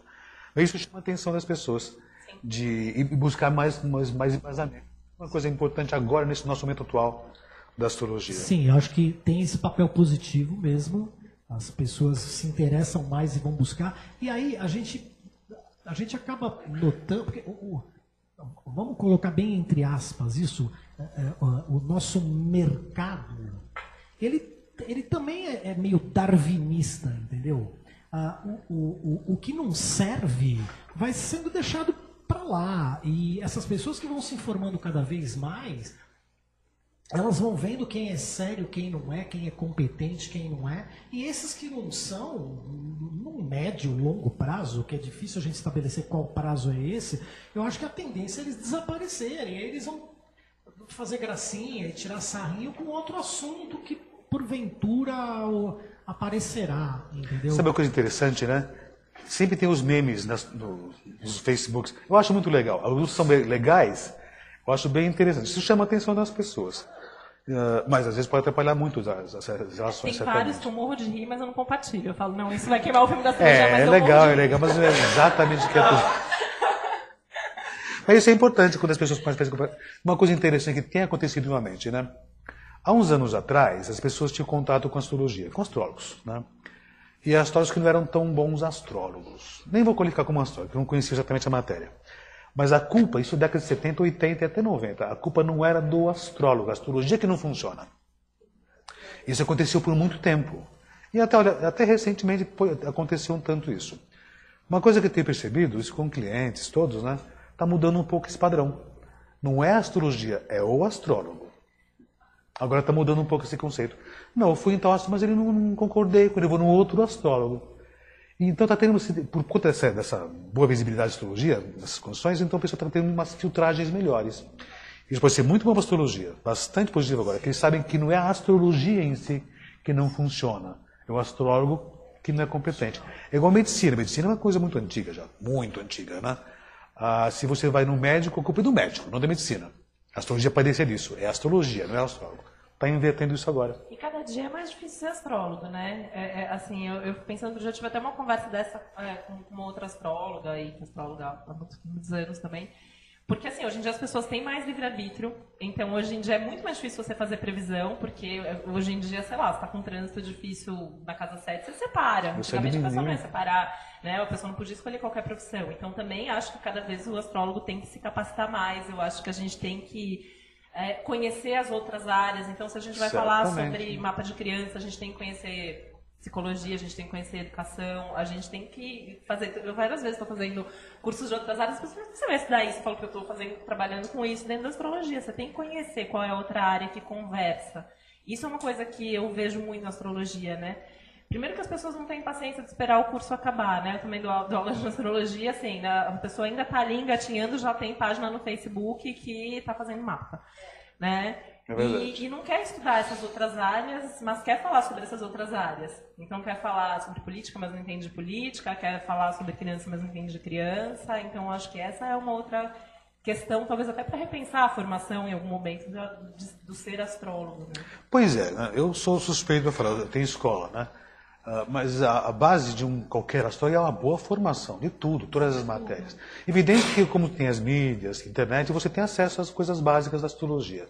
Mas isso chama a atenção das pessoas de e buscar mais, mais, mais embasamento. Uma coisa importante agora, nesse nosso momento atual da astrologia. Sim, eu acho que tem esse papel positivo mesmo. As pessoas se interessam mais e vão buscar. E aí a gente, a gente acaba notando. Porque o, o- vamos colocar bem entre aspas isso. é, é, o, nosso mercado, ele ele também é, é meio darwinista, entendeu? Ah, o, o, o que não serve vai sendo deixado para lá. E essas pessoas que vão se informando cada vez mais, elas vão vendo quem é sério, quem não é, quem é competente, quem não é. E esses que não são, num médio, longo prazo, que é difícil a gente estabelecer qual prazo é esse, eu acho que a tendência é eles desaparecerem. Eles vão fazer gracinha e tirar sarrinho com outro assunto que porventura aparecerá, entendeu? Sabe uma coisa interessante, né? Sempre tem os memes nas, no, nos Facebooks. Eu acho muito legal. Alguns são legais, eu acho bem interessante. Isso chama a atenção das pessoas. Uh, mas às vezes pode atrapalhar muito as, as relações. Tem vários que eu morro de rir, mas eu não compartilho. Eu falo, não, isso vai queimar o filme da trilogia, é, mas é legal, é legal, mas não é exatamente o que é tudo. (laughs) Mas isso é importante quando as pessoas participam. Uma coisa interessante que tem acontecido ultimamente, né? Há uns anos atrás, as pessoas tinham contato com astrologia, com astrólogos, né? E astrólogos que não eram tão bons astrólogos. Nem vou qualificar como astrólogo, porque não conhecia exatamente a matéria. Mas a culpa, isso década de 70, 80 e até 90, a culpa não era do astrólogo, a astrologia que não funciona. Isso aconteceu por muito tempo. E até, olha, até recentemente aconteceu um tanto isso. Uma coisa que eu tenho percebido, isso com clientes todos, né? Está mudando um pouco esse padrão. Não é a astrologia, é o astrólogo. Agora está mudando um pouco esse conceito. Não, eu fui em tal mas ele não, não concordei ele, eu vou no outro astrólogo. Então está tendo, por conta dessa, dessa, boa visibilidade da astrologia, dessas condições, então a pessoa está tendo umas filtragens melhores. Isso pode ser muito bom para a astrologia, bastante positivo agora, que eles sabem que não é a astrologia em si que não funciona, é o astrólogo que não é competente. É igual a medicina, a medicina é uma coisa muito antiga já, muito antiga, né? Ah, se você vai no médico, a culpa é do médico, não da medicina. A astrologia pode ser isso, é astrologia, não é astrólogo. Está invertendo isso agora. E cada dia é mais difícil ser astrólogo, né? É, é, assim, eu, eu pensando, já tive até uma conversa dessa é, com, uma outra astróloga, e que é astróloga há muitos, muitos anos também, porque assim, hoje em dia as pessoas têm mais livre-arbítrio, então hoje em dia é muito mais difícil você fazer previsão, porque hoje em dia, sei lá, você está com um trânsito difícil na casa 7, você separa. Você Antigamente a pessoa não ia separar, né? A pessoa não podia escolher qualquer profissão. Então também acho que cada vez o astrólogo tem que se capacitar mais, eu acho que a gente tem que é, conhecer as outras áreas. Então, se a gente vai Certamente. falar sobre mapa de criança, a gente tem que conhecer psicologia, a gente tem que conhecer educação, a gente tem que fazer. Eu várias vezes estou fazendo cursos de outras áreas, mas você vai estudar isso? Eu falo que eu estou fazendo, trabalhando com isso dentro da astrologia. Você tem que conhecer qual é a outra área que conversa. Isso é uma coisa que eu vejo muito na astrologia, né? Primeiro que as pessoas não têm paciência de esperar o curso acabar, né? Eu também dou, dou aula de astrologia, assim, né? a pessoa ainda está ali engatinhando, já tem página no Facebook que está fazendo mapa, né? É e, e, não quer estudar essas outras áreas, mas quer falar sobre essas outras áreas. Então quer falar sobre política, mas não entende de política, quer falar sobre criança, mas não entende de criança. Então acho que essa é uma outra questão, talvez até para repensar a formação em algum momento do, do ser astrólogo. Né? Pois é, né? eu sou suspeito para falar, tenho escola, né? Uh, mas a, a, base de um qualquer astrólogo é uma boa formação de tudo, todas as matérias. Evidente que como tem as mídias, internet, você tem acesso às coisas básicas da astrologia.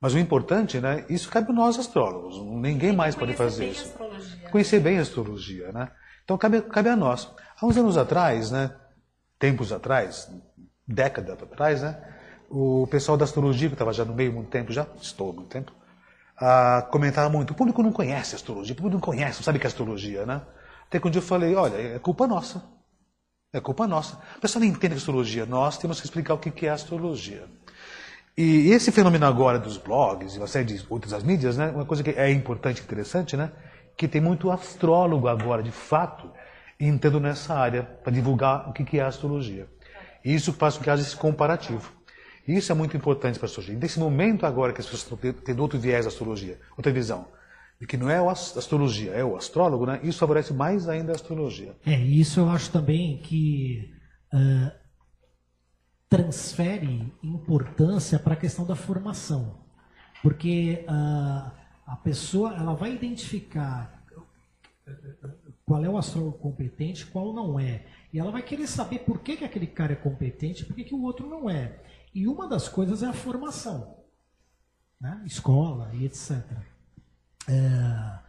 Mas o importante, né, isso cabe a nós astrólogos, ninguém mais pode fazer isso. Conhecer bem a astrologia, né? Então cabe, cabe a nós. Há uns anos atrás, né, tempos atrás, décadas atrás, né, o pessoal da astrologia, que estava já no meio muito tempo, já estou há muito tempo, ah, comentava muito, o público não conhece astrologia, o público não conhece, não sabe o que é astrologia, né? Até que um dia eu falei, olha, é culpa nossa. É culpa nossa. O pessoal não entende astrologia, nós temos que explicar o que é astrologia. E esse fenômeno agora dos blogs e uma série de outras mídias, né, uma coisa que é importante interessante, né, que tem muito astrólogo agora, de fato, entrando nessa área para divulgar o que é a astrologia. E isso faz com que haja esse comparativo. E isso é muito importante para a astrologia. E nesse momento agora que as pessoas estão tendo outro viés da astrologia, outra visão, de que não é a astrologia, é o astrólogo, né, isso favorece mais ainda a astrologia. É, isso eu acho também que uh, transfere importância para a questão da formação. Porque uh, a pessoa ela vai identificar qual é o astrólogo competente, qual não é. E ela vai querer saber por que, que aquele cara é competente e por que, que o outro não é. E uma das coisas é a formação. Né? Escola e etc. É,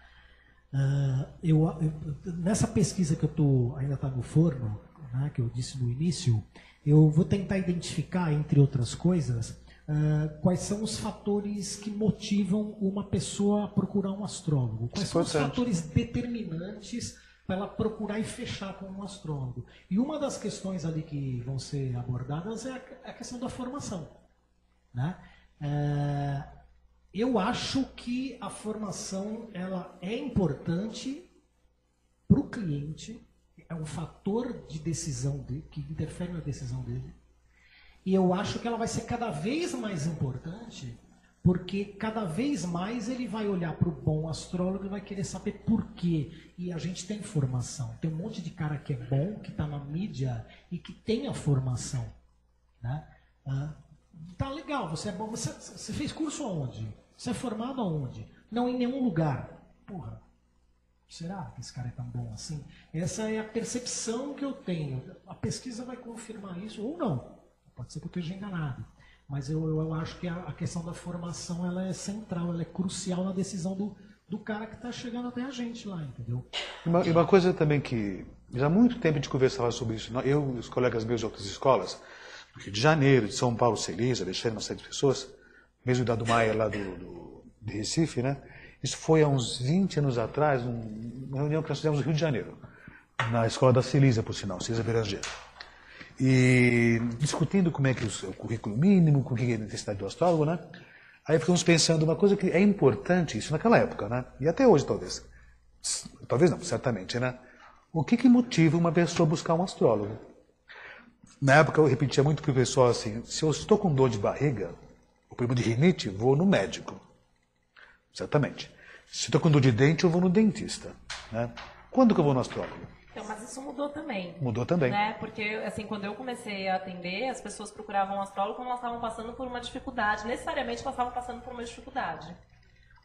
é, eu, eu, nessa pesquisa que eu tô, ainda está no forno, né, que eu disse no início, eu vou tentar identificar, entre outras coisas, uh, quais são os fatores que motivam uma pessoa a procurar um astrólogo? Quais são os fatores determinantes para ela procurar e fechar com um astrólogo? E uma das questões ali que vão ser abordadas é a questão da formação. Né? Uh, eu acho que a formação ela é importante para o cliente, é um fator de decisão de, que interfere na decisão dele. E eu acho que ela vai ser cada vez mais importante, porque cada vez mais ele vai olhar para o bom astrólogo e vai querer saber por quê. E a gente tem formação. Tem um monte de cara que é bom, que está na mídia e que tem a formação. Né? Ah, tá legal, você é bom. Você, você fez curso aonde? Você é formado aonde? Não em nenhum lugar. Porra, será que esse cara é tão bom assim? Essa é a percepção que eu tenho. A pesquisa vai confirmar isso ou não. Pode ser que eu esteja enganado. Mas eu, eu, acho que a, a, questão da formação ela é central, ela é crucial na decisão do, do cara que está chegando até a gente lá, entendeu? E uma, uma, coisa também que já há muito tempo a gente conversava sobre isso, eu e os colegas meus de outras escolas, do Rio de Janeiro, de São Paulo, Celisa, Alexandre, uma série de pessoas, mesmo da do Maia lá do, do, de Recife, né? Isso foi há uns 20 anos atrás, uma reunião que nós fizemos no Rio de Janeiro, na escola da Celisa, por sinal, Celisa Berangeiro e discutindo como é que o, currículo mínimo, com que é a necessidade do astrólogo, né? Aí ficamos pensando uma coisa que é importante, isso naquela época, né? E até hoje, talvez. Talvez não, certamente, né? O que, que motiva uma pessoa a buscar um astrólogo? Na época eu repetia muito para o pessoal assim, se eu estou com dor de barriga, o problema de rinite, vou no médico. Certamente. Se estou com dor de dente, eu vou no dentista. Né? Quando que eu vou no astrólogo? Mas isso mudou também. Mudou também. Né? Porque, assim, quando eu comecei a atender, as pessoas procuravam um astrólogo quando elas estavam passando por uma dificuldade. Necessariamente elas estavam passando por uma dificuldade.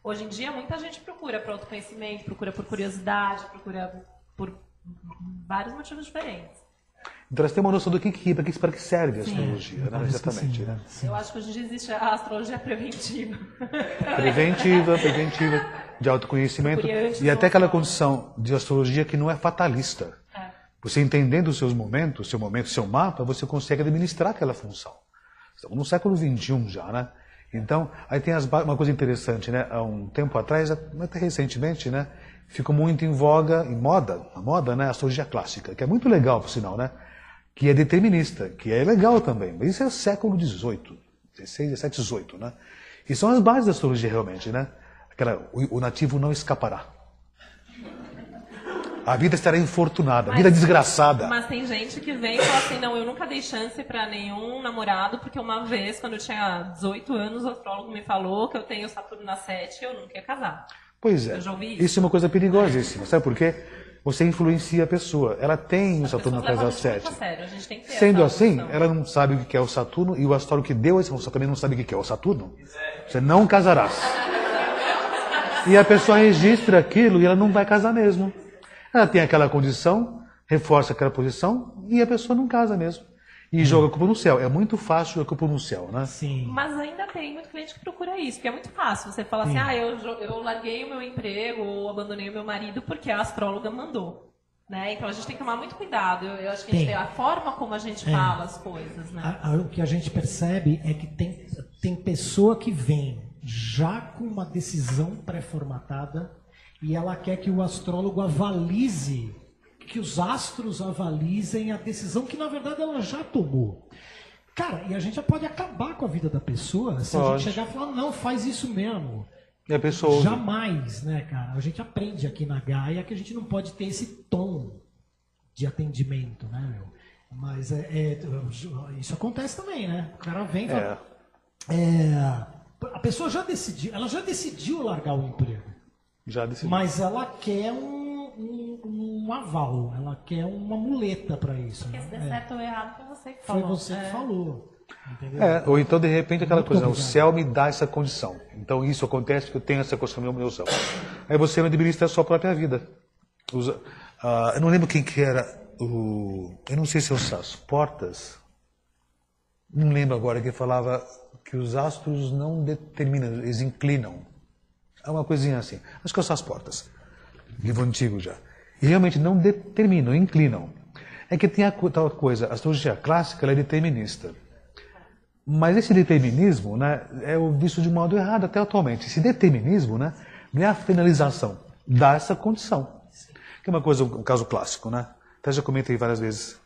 Hoje em dia, muita gente procura por autoconhecimento, procura por curiosidade, procura por vários motivos diferentes. Então elas têm uma noção do que, que, para que, para que serve a astrologia, né? exatamente. Sim, né? Eu acho que hoje em dia existe a astrologia preventiva. Preventiva, preventiva, de autoconhecimento. E até aquela condição de astrologia que não é fatalista. É. Você entendendo os seus momentos, seu momento, seu mapa, você consegue administrar aquela função. Estamos no século XXI já, né? Então, aí tem as, uma coisa interessante, né? Há um tempo atrás, até recentemente, né? Ficou muito em voga, em moda, a moda, né? A astrologia clássica, que é muito legal, por sinal, né? que é determinista, que é legal também. Mas isso é século XVIII, XVI, XVII, XVIII, né? E são as bases da astrologia realmente, né? Aquela, o, o nativo não escapará. A vida estará infortunada, a vida desgraçada. Mas tem gente que vem e fala assim: não, eu nunca dei chance para nenhum namorado, porque uma vez, quando eu tinha 18 anos, o astrólogo me falou que eu tenho Saturno na 7 e eu nunca ia casar. Pois é. Isso. isso. é uma coisa perigosíssima. Sabe por quê? você influencia a pessoa. Ela tem o Saturno na casa 7. Sendo assim, ela não sabe o que é o Saturno e o astrólogo que deu informação também não sabe o que é o Saturno. Você não casarás. E a pessoa registra aquilo e ela não vai casar mesmo. Ela tem aquela condição, reforça aquela posição e a pessoa não casa mesmo e joga a culpa no céu. É muito fácil jogar a culpa no céu, né? Sim. Mas ainda tem muito cliente que procura isso, porque é muito fácil. Você fala assim, ah, eu, eu larguei o meu emprego ou abandonei o meu marido porque a astróloga mandou. Né? Então a gente tem que tomar muito cuidado. Eu, eu acho que a, tem. a, forma como a gente é. fala as coisas. Né? A, a, o que a gente percebe é que tem, tem pessoa que vem já com uma decisão pré-formatada e ela quer que o astrólogo avalize que os astros avalizem a decisão que na verdade ela já tomou. Cara, e a gente já pode acabar com a vida da pessoa se pode. a gente chegar e falar, não, faz isso mesmo. E a pessoa Jamais, né, cara? A gente aprende aqui na Gaia que a gente não pode ter esse tom de atendimento, né, meu? Mas é, é isso acontece também, né? O cara vem e fala. É. É, a pessoa já decidiu, ela já decidiu largar o emprego. Já decidiu. Mas ela quer um um, aval, ela quer uma muleta para isso. Porque né? se der é. certo ou errado, foi você que falou. Foi você é. que falou. Entendeu? É, ou então, de repente, aquela Muito coisa, obrigado. o céu me dá essa condição. Então, isso acontece porque eu tenho essa condição no meu céu. Aí você administra a sua própria vida. Usa, uh, eu não lembro quem que era o... Eu não sei se é o Sasso Portas. Não lembro agora que falava que os astros não determinam, eles inclinam. É uma coisinha assim. Acho que é o Sasso Portas livro antigo já. E realmente não determinam, inclinam. É que tem a tal coisa, a astrologia clássica é determinista. Mas esse determinismo né, é visto de modo errado até atualmente. Esse determinismo né, não é a finalização, dá essa condição. Que é uma coisa, um caso clássico, né? Até já comentei várias vezes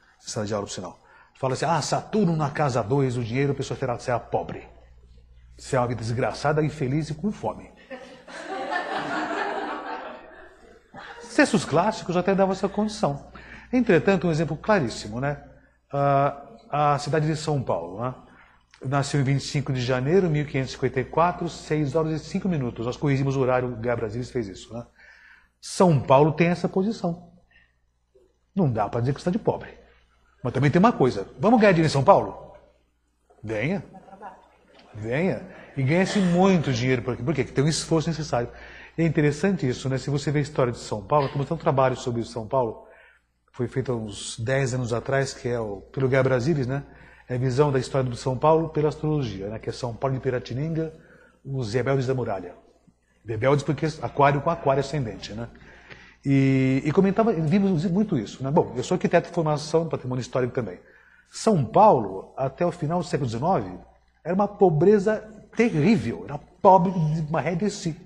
aula, por sinal. Fala assim, ah, Saturno na casa 2, o dinheiro, a pessoa terá será pobre. Será uma vida desgraçada, infeliz e com fome. Textos clássicos até davam essa condição. Entretanto, um exemplo claríssimo, né? a cidade de São Paulo, né? nasceu em 25 de janeiro de 1554, 6 horas e 5 minutos. Nós corrigimos o horário, o Brasilis fez isso. Né? São Paulo tem essa posição. Não dá para dizer que está de pobre. Mas também tem uma coisa: vamos ganhar dinheiro em São Paulo? Venha. Venha. E ganha-se muito dinheiro por aqui. Por quê? Porque tem um esforço necessário. É interessante isso, né? Se você vê a história de São Paulo, temos um trabalho sobre São Paulo, foi feito há uns 10 anos atrás, que é o, pelo Guerra Brasilis, né? É a visão da história do São Paulo pela astrologia, né? Que é São Paulo de Piratininga, os rebeldes da muralha. Rebeldes porque aquário com aquário ascendente, né? E, e comentava, vimos muito isso, né? Bom, eu sou arquiteto de formação, patrimônio histórico também. São Paulo, até o final do século XIX, era uma pobreza terrível, era pobre de uma ré de si.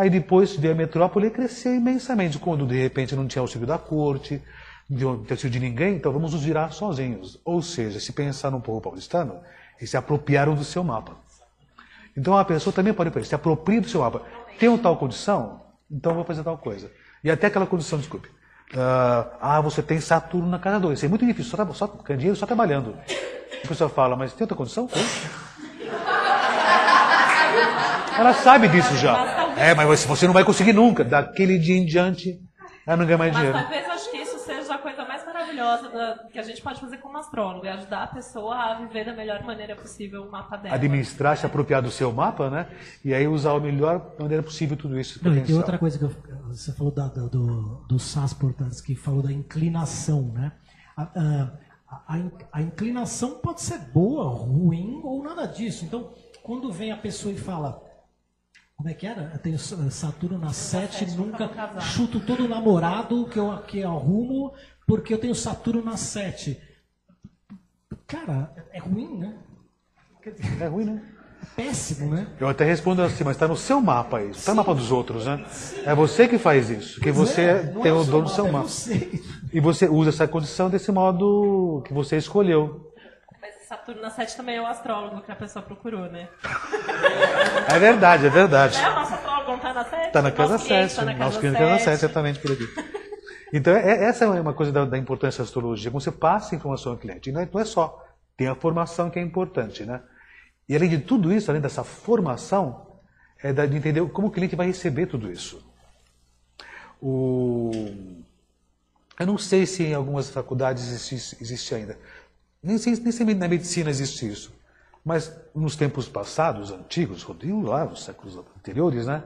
Aí depois veio a metrópole e cresceu imensamente, quando de repente não tinha auxílio da corte, não tinha auxílio de ninguém, então vamos nos virar sozinhos. Ou seja, se pensar no povo paulistano, eles se apropriaram do seu mapa. Então a pessoa também pode se apropria do seu mapa. Uma tal condição? Então vou fazer tal coisa. E até aquela condição, desculpe. Uh, ah, você tem Saturno na casa 2. Isso é muito difícil, só, só dinheiro só trabalhando. A pessoa fala, mas tem outra condição? Tem. Ela sabe disso já. É, mas você não vai conseguir nunca. Daquele dia em diante, ela não ganha mais dinheiro. Mas talvez acho que isso seja a coisa mais maravilhosa da, que a gente pode fazer como astrólogo, é ajudar a pessoa a viver da melhor maneira possível o mapa dela. Administrar, se apropriar do seu mapa, né? E aí usar a melhor maneira possível tudo isso. Não, e tem outra coisa que eu, você falou da, do, do, do SAS, portanto, que falou da inclinação, né? A, a, a, a inclinação pode ser boa, ruim ou nada disso. Então, quando vem a pessoa e fala como é que era? Eu tenho Saturno na 7, nunca chuto todo namorado que eu, que eu arrumo, porque eu tenho Saturno na 7. Cara, é ruim, né? É ruim, né? Péssimo, né? Eu até respondo assim, mas está no seu mapa isso, está no mapa dos outros, né? É você que faz isso, que você é, tem é o dono do seu mapa. É e você usa essa condição desse modo que você escolheu. Saturno na 7 também é o astrólogo que a pessoa procurou, né? É verdade, é verdade. É, o nosso astrólogo não está na 7? Está na casa 7. Tá na casa nosso cliente está na 7, certamente por aqui. Então, é, essa é uma coisa da, da, importância da astrologia. Como você passa a informação ao cliente. E não é, não é só. Tem a formação que é importante, né? E além de tudo isso, além dessa formação, é de entender como o cliente vai receber tudo isso. O... Eu não sei se em algumas faculdades existe, existe ainda. Nem, nem sempre na medicina existe isso. Mas nos tempos passados, antigos, lá nos séculos anteriores, né,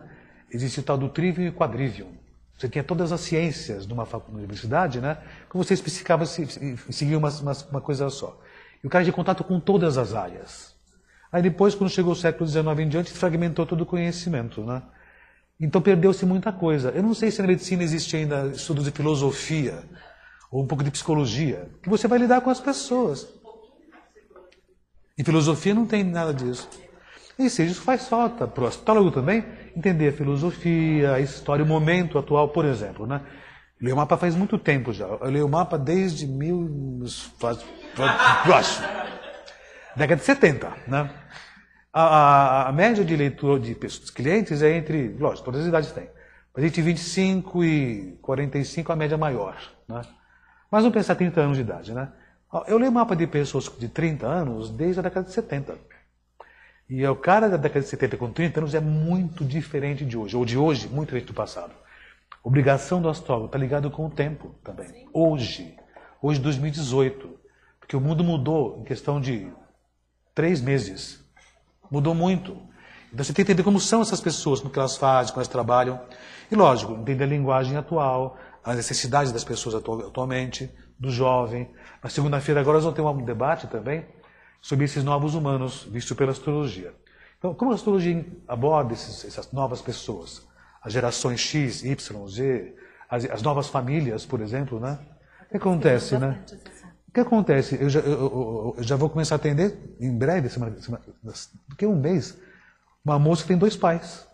existia o tal do trivium e quadrivium. Você tinha todas as ciências numa universidade, né, que você especificava e seguia uma, uma, uma, coisa só. E o cara tinha contato com todas as áreas. Aí depois, quando chegou o século XIX em diante, fragmentou todo o conhecimento. Né? Então perdeu-se muita coisa. Eu não sei se na medicina existe ainda estudos de filosofia, ou um pouco de psicologia, que você vai lidar com as pessoas. Em filosofia não tem nada disso. E seja, isso faz falta para o astrólogo também entender a filosofia, a história, o momento atual, por exemplo. Né? Eu leio o mapa faz muito tempo já. Eu leio o mapa desde mil. Faz, acho, década de 70. Né? A, a, a média de leitura de pessoas, clientes é entre, lógico, todas as idades têm, mas entre 25 e 45 a média maior. Né? Mas vamos pensar 30 anos de idade, né? Eu leio mapa de pessoas de 30 anos desde a década de 70. E o cara da década de 70 com 30 anos é muito diferente de hoje, ou de hoje, muito diferente do passado. Obrigação do astrólogo está ligado com o tempo também. Sim. Hoje, hoje 2018, porque o mundo mudou em questão de três meses. Mudou muito. Então você tem que entender como são essas pessoas, como que elas fazem, como elas trabalham. E lógico, entender a linguagem atual, as necessidades das pessoas atualmente, do jovem. Na segunda-feira agora nós vamos ter um debate também sobre esses novos humanos vistos pela astrologia. Então, como a astrologia aborda esses, essas novas pessoas? As gerações X, Y, Z, as, as novas famílias, por exemplo, né? O que acontece, né? que acontece? Eu já, eu, eu, eu já vou começar a atender em breve, semana, semana, daqui a um mês, uma moça que tem dois pais.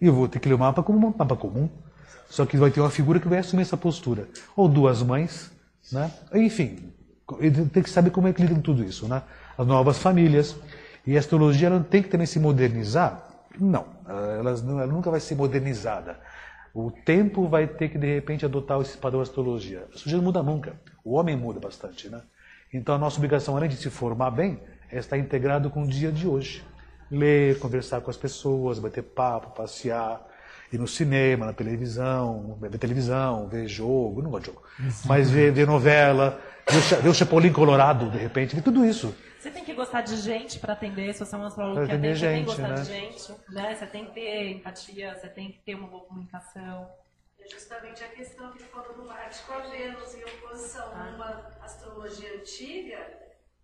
E eu vou ter que ler o mapa como um mapa comum. Só que vai ter uma figura que vai assumir essa postura. Ou duas mães, né? Enfim, tem que saber como é que lida com tudo isso, né? As novas famílias. E a astrologia ela tem que também se modernizar? Não, ela, ela nunca vai ser modernizada. O tempo vai ter que, de repente, adotar esse padrão da astrologia. A astrologia não muda nunca. O homem muda bastante, né? Então, a nossa obrigação, além de se formar bem, é estar integrado com o dia de hoje. Ler, conversar com as pessoas, bater papo, passear, ir no cinema, na televisão, ver televisão, ver jogo, não gosto de jogo, mas ver, ver novela, ver, ver o Chapolin Colorado, de repente, ver tudo isso. Você tem que gostar de gente para atender, se você é um astrólogo que atende, você tem que gostar né? de gente, né? Você tem que ter empatia, você tem que ter uma boa comunicação. É justamente a questão que falou do Marte com a Vênus em oposição. Ah. Uma astrologia antiga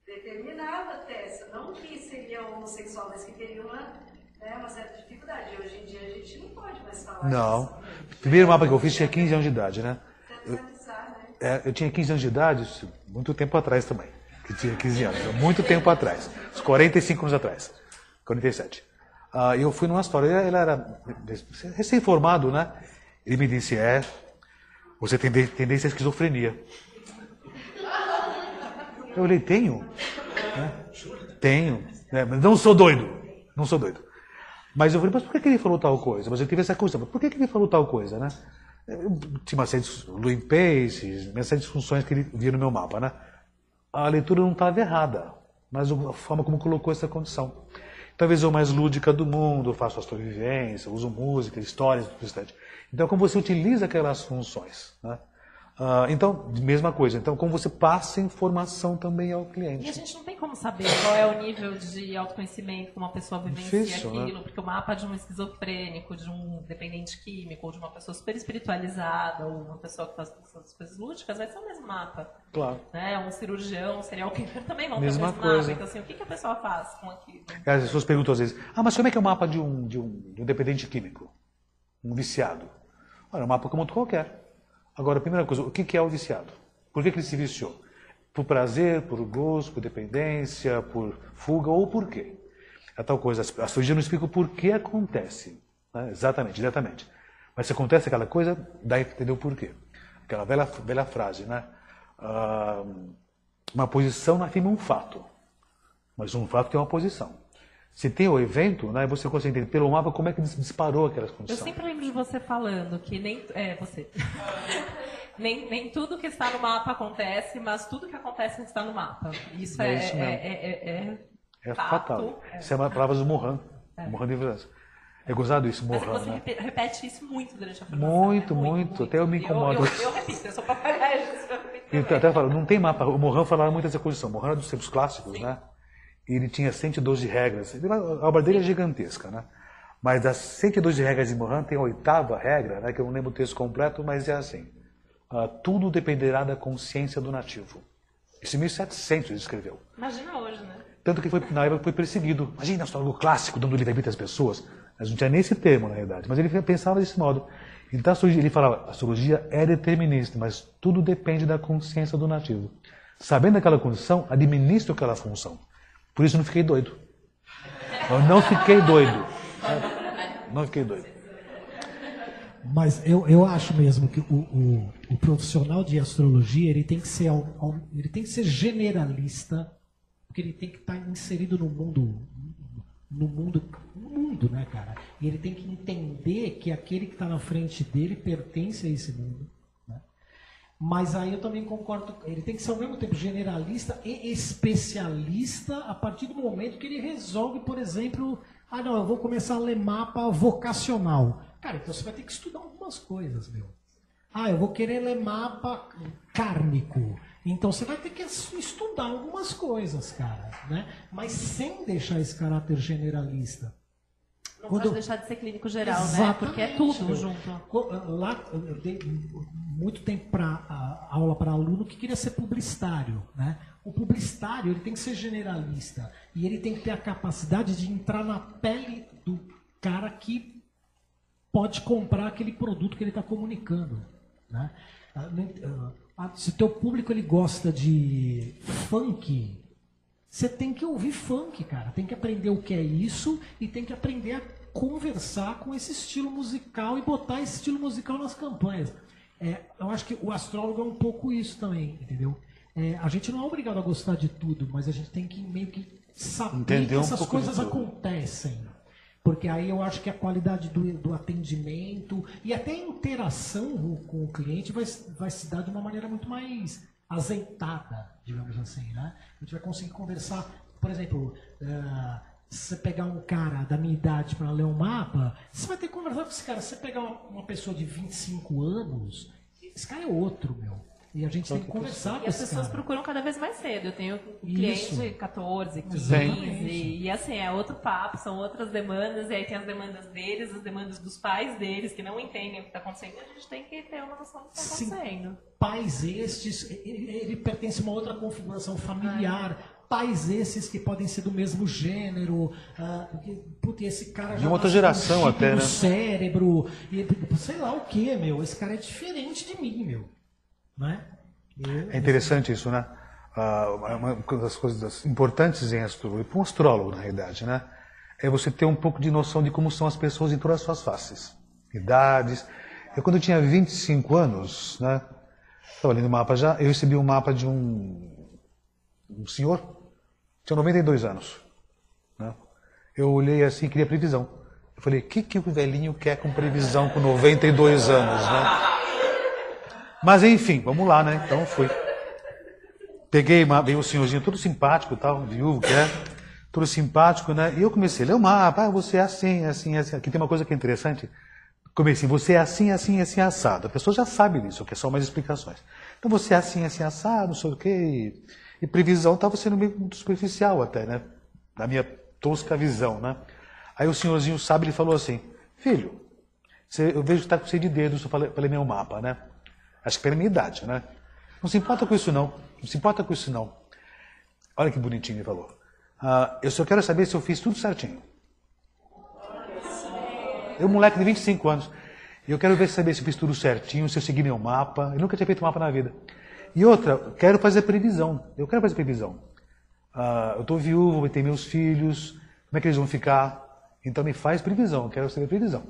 determinava até, não que seria homossexual, mas que teria uma é uma certa dificuldade. Hoje em dia a gente não pode mais falar Não. Isso. O primeiro mapa que eu fiz tinha 15 anos de idade, né? Eu, né? é, eu tinha 15 anos de idade, muito tempo atrás também. Que tinha 15 anos, muito tempo atrás. Uns 45 anos atrás. 47. Uh, eu fui numa história, ele era recém-formado, né? Ele me disse, é, você tem tendência à esquizofrenia. Eu olhei, tenho? Né? Tenho. Né? Mas não sou doido. Não sou doido. Mas eu falei, mas por que ele falou tal coisa? Mas eu tive essa coisa, por que ele falou tal coisa, né? Tinha uma série de Louis uma série de funções que ele via no meu mapa, né? A leitura não estava errada, mas a forma como colocou essa condição. Talvez eu mais lúdica do mundo, eu faço astrovisivência, uso música, histórias, tudo isso. Então, como você utiliza aquelas funções, né? Uh, então, mesma coisa. Então, como você passa informação também ao cliente. E a gente não tem como saber qual é o nível de autoconhecimento que uma pessoa vivencia Difícil, aquilo, né? porque o mapa de um esquizofrênico, de um dependente químico, ou de uma pessoa super espiritualizada, ou uma pessoa que faz coisas lúdicas, vai ser o mesmo mapa. Claro. Né? Um cirurgião, um serial killer (laughs) também vão mesma ter o mesmo coisa. mapa. Então, assim, o que, que a pessoa faz com aquilo? As pessoas perguntam às vezes, ah, mas como é que é o mapa de um, de um, de um dependente químico? Um viciado? Olha, é um mapa como outro qualquer. Agora, a primeira coisa, o que é o viciado? Por que, ele se viciou? Por prazer, por gosto, por dependência, por fuga ou por quê? É tal coisa. A astrologia não explica o porquê acontece. Né? Exatamente, diretamente. Mas se acontece aquela coisa, dá a entender o porquê. Aquela velha, velha frase, né? Ah, uma posição não afirma um fato, mas um fato tem uma posição. Se tem o evento, né, você consegue entender pelo mapa como é que disparou aquelas condições. Eu sempre lembro de você falando que nem. É, você. (laughs) nem, nem tudo que está no mapa acontece, mas tudo que acontece está no mapa. Isso é, é, isso é, é, é, é fatal. Isso é uma palavra do Mohan. É. Mohan de França. É gozado isso, Mohan. Mas você né? repete isso muito durante a formação. Muito, muito, muito, Até eu me incomodo. Eu, eu, eu repito, eu sou papagaio. Eu até falo, não tem mapa. O Mohan falava muito dessa posição. O Mohan é dos tempos clássicos, Sim. né? Ele tinha 112 regras. A obra dele é gigantesca, né? Mas das 112 regras de Mohan tem a oitava regra, né, que eu não lembro o texto completo, mas é assim. Uh, tudo dependerá da consciência do nativo. Isso em 1700 ele escreveu. Imagina hoje, né? Tanto que foi, na época foi perseguido. Imagina, astrólogo clássico dando livre-arbítrio às pessoas. Mas não tinha nem esse termo, na realidade. Mas ele pensava desse modo. Então ele falava, a astrologia é determinista, mas tudo depende da consciência do nativo. Sabendo aquela condição, administra aquela função. Por isso não fiquei doido. Eu não fiquei doido. Não fiquei doido. Mas eu, eu acho mesmo que o, o, o profissional de astrologia ele tem que ser ele tem que ser generalista, porque ele tem que estar inserido no mundo no mundo no mundo, né, cara? E ele tem que entender que aquele que está na frente dele pertence a esse mundo mas aí eu também concordo, ele tem que ser ao mesmo tempo generalista e especialista a partir do momento que ele resolve, por exemplo, ah não, eu vou começar a ler mapa vocacional. Cara, então você vai ter que estudar algumas coisas, meu. Ah, eu vou querer ler mapa kármico. Então você vai ter que estudar algumas coisas, cara, né? Mas sem deixar esse caráter generalista. Não Quando... pode deixar de ser clínico geral, né? Exatamente. né? Porque é tudo junto. Lá, eu dei muito tempo para aula para aluno que queria ser publicitário, né? O publicitário ele tem que ser generalista e ele tem que ter a capacidade de entrar na pele do cara que pode comprar aquele produto que ele está comunicando, né? Ah, Ah, Se o teu público ele gosta de funk, você tem que ouvir funk, cara. Tem que aprender o que é isso e tem que aprender a conversar com esse estilo musical e botar esse estilo musical nas campanhas. É, eu acho que o astrólogo é um pouco isso também, entendeu? É, a gente não é obrigado a gostar de tudo, mas a gente tem que meio que saber Entender que um essas de coisas acontecem. Porque aí eu acho que a qualidade do, do atendimento e até a interação com- o cliente vai, vai se dar de uma maneira muito mais azeitada, digamos assim, né? A gente vai conseguir conversar, por exemplo, ah, se você pegar um cara da minha idade para ler um mapa, você vai ter que conversar com esse cara. Se você pegar uma, uma pessoa de 25 anos, esse cara é outro, meu. E a gente tem que conversar com E as pessoas cara. procuram cada vez mais cedo. Eu tenho clientes Isso. de 14, 15, Exatamente. e assim, é outro papo, são outras demandas, e aí tem as demandas deles, as demandas dos pais deles, que não entendem o que está acontecendo, e a gente tem que ter uma noção do que está acontecendo. pais estes, ele, ele pertence a uma outra configuração familiar. Pais esses que podem ser do mesmo gênero, ah, porque, puta, esse cara já uma outra um geração chip até, né? cérebro, e, sei lá o que, meu. Esse cara é diferente de mim, meu. Eu- É interessante isso, né? Ah, uma uma das coisas importantes em astrologia, para um astrólogo, na realidade, né? É você ter um pouco de noção de como são as pessoas em todas as suas faces. Idades. Eu, quando eu tinha 25 anos, né? Estava lendo o mapa já, eu recebi um mapa de um, um senhor, tinha 92 anos. Né? Eu olhei assim e queria previsão. Eu falei, o que, que o velhinho quer com previsão com 92 anos, né? Mas enfim, vamos lá, né? Então fui. Peguei, uma- veio o senhorzinho todo simpático, tal, viúvo que é, todo simpático, né? E eu comecei a ler o mapa, ah, você é assim, é assim, é assim. Aqui tem uma coisa que é interessante. Comecei, você é assim, assim, assim, assado. A pessoa já sabe disso, que é só mais explicações. Então você é assim, assim, assado, não sei o quê. E, e previsão estava sendo meio superficial até, né? Na minha tosca visão, né? Aí o senhorzinho sabe, ele falou assim, filho, você- eu vejo que está com cheio de dedos para ler meu mapa, né? Acho que pela minha idade, né? Não se importa com isso, não. Não se importa com isso, não. Olha que bonitinho ele falou. Ah, eu só quero saber se eu fiz tudo certinho. Eu, moleque de 25 anos, eu quero ver saber se eu fiz tudo certinho, se eu segui meu mapa. Eu nunca tinha feito mapa na vida. E outra, quero fazer previsão. Eu quero fazer previsão. Ah, eu estou viúvo, vou ter meus filhos, como é que eles vão ficar? Então me faz previsão, eu quero saber previsão.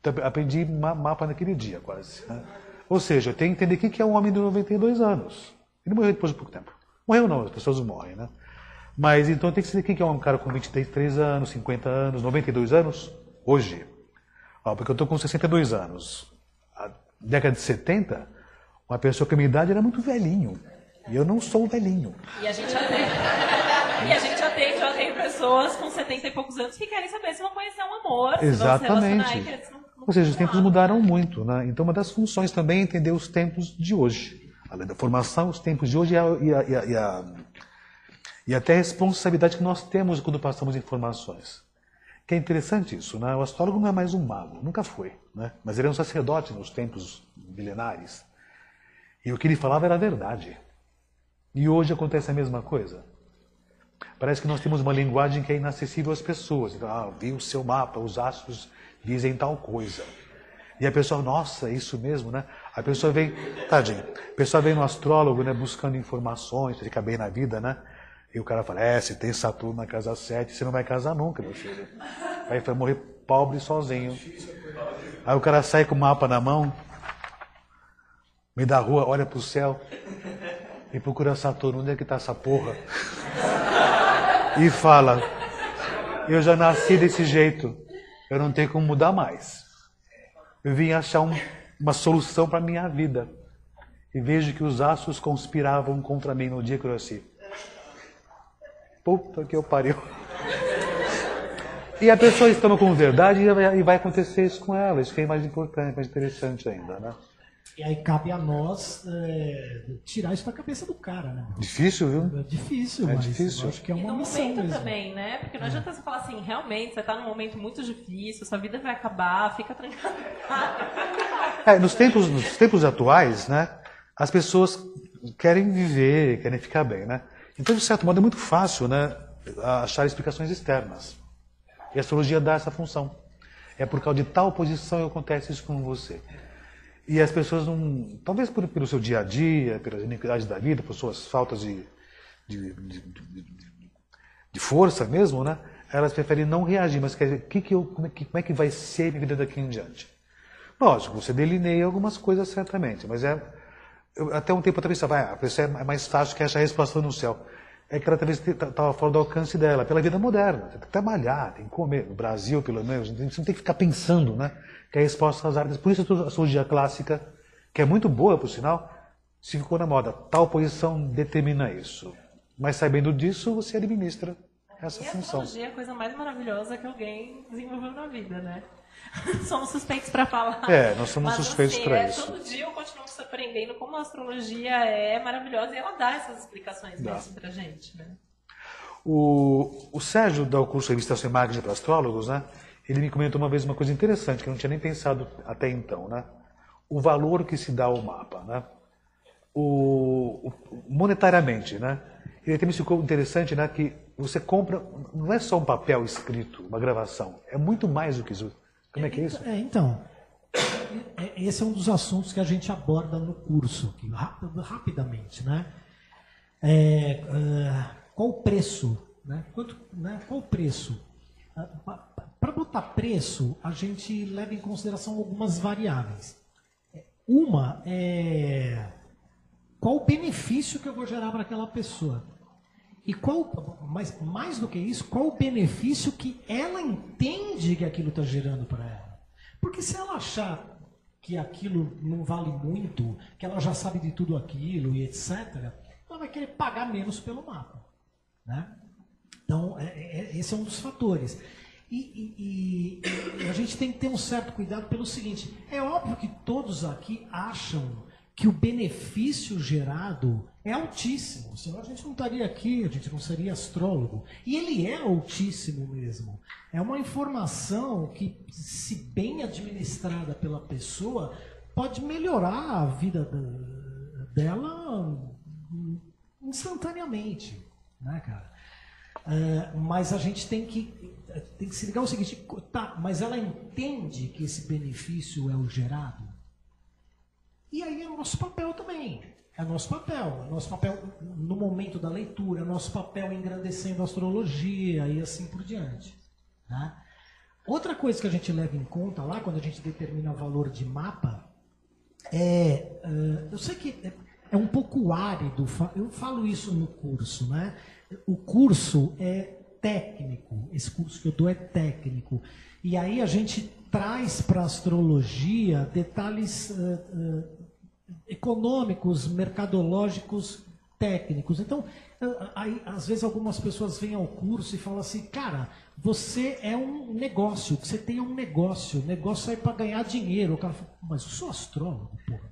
Então, aprendi ma- mapa naquele dia, quase. né? Ou seja, eu tenho que entender o que é um homem de 92 anos. Ele morreu depois de pouco tempo. Morreu não, as pessoas morrem, né? Mas então tem que saber o que é um cara com 23 anos, 50 anos, 92 anos, hoje. Ó, porque eu estou com 62 anos. A década de 70, uma pessoa com a minha idade era muito velhinho. E eu não sou velhinho. E a gente atende. E a gente atende, eu atendo pessoas com 70 e poucos anos que querem saber se vão conhecer um amor, se vão se relacionar e Exatamente. Ou seja, os tempos mudaram muito, né? Então, uma das funções também é entender os tempos de hoje. Além da formação, os tempos de hoje e, a, e, a, e, a, e, a, até a responsabilidade que nós temos quando passamos informações. Que é interessante isso, né? O astrólogo não é mais um mago, nunca foi, né? Mas ele é um sacerdote nos tempos milenares. E o que ele falava era verdade. E hoje acontece a mesma coisa. Parece que nós temos uma linguagem que é inacessível às pessoas. Então, ah, vi o seu mapa, os astros dizem tal coisa. E a pessoa, nossa, é isso mesmo, né? A pessoa vem, tadinho, a pessoa vem no astrólogo, né, buscando informações, fica bem na vida, né? E o cara fala, é, se tem Saturno na casa 7, você não vai casar nunca, meu filho. Aí vai morrer pobre sozinho. Aí o cara sai com o mapa na mão, meio da rua, olha pro céu e procura Saturno, onde é que tá essa porra? e fala: Eu já nasci desse jeito, eu não tenho como mudar mais. Eu vim achar um- uma solução para minha vida. E vejo que os astros conspiravam contra mim no dia que eu nasci. Puta que eu pariu. E a pessoa estava com verdade e e vai acontecer isso com ela. Isso que é mais importante, mais interessante ainda, né? E aí cabe a nós é, tirar isso da cabeça do cara, né? Difícil, viu? É difícil, É mas difícil. eu acho que é E uma no missão momento mesmo. também, né? Porque não adianta você falar assim, realmente, você tá num momento muito difícil, sua vida vai acabar, fica tranquilo. É, nos tempos, nos tempos atuais, né, as pessoas querem viver, querem ficar bem, né? Então, de certo modo, é muito fácil, né, achar explicações externas. E a astrologia dá essa função. É por causa de tal posição que acontece isso com você. E as pessoas não. Talvez por, pelo seu dia a dia, pelas iniquidades da vida, por suas faltas de, de, de, de, de força mesmo, né? Elas preferem não reagir, mas quer dizer, que que eu, como, é que, como é que vai ser a minha vida daqui em diante? Lógico, você delineia algumas coisas certamente, mas é. eu- até um tempo atrás, vai, a pessoa é mais fácil que achar a resposta no céu. É que ela talvez estava fora do alcance dela, pela vida moderna. Tem que trabalhar, tem que comer. No Brasil, pelo menos, você não tem que ficar pensando, né? Que é a resposta às áreas. Por isso a astrologia clássica, que é muito boa, por sinal, se ficou na moda. Tal posição determina isso. Mas sabendo disso, você administra essa E a função. astrologia é a coisa mais maravilhosa que alguém desenvolveu na vida, né? (laughs) somos suspeitos para falar. É, nós somos Mas, suspeitos assim, pra é, isso. Todo dia eu continuo surpreendendo como a astrologia é maravilhosa e ela dá essas explicações Dá. mesmo pra gente, né? O, o Sérgio dá o curso Revista e Marketing para Astrólogos, né? Ele me comentou uma vez uma coisa interessante que eu não tinha nem pensado até então, né? O valor que se dá ao mapa, né? O, o- monetariamente, né? Ele me explicou interessante, né? Que você compra, não é só um papel escrito, uma gravação, é muito mais do que isso. Como é que é isso? É, então, é- esse é um dos assuntos que a gente aborda no curso, rap- rapidamente, né? É, ah, qual o preço? Né? Quanto, né? Qual o preço? Para botar preço, a gente leva em consideração algumas variáveis. Uma é qual o benefício que eu vou gerar para aquela pessoa. E qual, mas mais do que isso, qual o benefício que ela entende que aquilo está gerando para ela? Porque se ela achar que aquilo não vale muito, que ela já sabe de tudo aquilo e etc., ela vai querer pagar menos pelo mapa. Né? Então, é- é- esse é um dos fatores. E, e- e- a gente tem que ter um certo cuidado pelo seguinte: é óbvio que todos aqui acham que o benefício gerado é altíssimo, senão a gente não estaria aqui, a gente não seria astrólogo. E ele é altíssimo mesmo. É uma informação que, se bem administrada pela pessoa, pode melhorar a vida da- dela instantaneamente, né, cara? É, mas a gente tem que, tem que se ligar ao seguinte, tá, mas ela entende que esse benefício é o gerado? E aí é nosso papel também. É nosso papel. É nosso papel no momento da leitura, é nosso papel engrandecendo a astrologia e assim por diante. né? Outra coisa que a gente leva em conta lá, quando a gente determina valor de mapa, é, eh, eu sei que é, é um pouco árido, eu falo isso no curso, né? O curso é técnico, esse curso que eu dou é técnico. E aí a gente traz para a astrologia detalhes eh, eh, econômicos, mercadológicos, técnicos. Então, aí, às vezes algumas pessoas vêm ao curso e falam assim, cara, você é um negócio, você tem um negócio, negócio é para ganhar dinheiro. O cara fala, mas eu sou astrólogo, porra.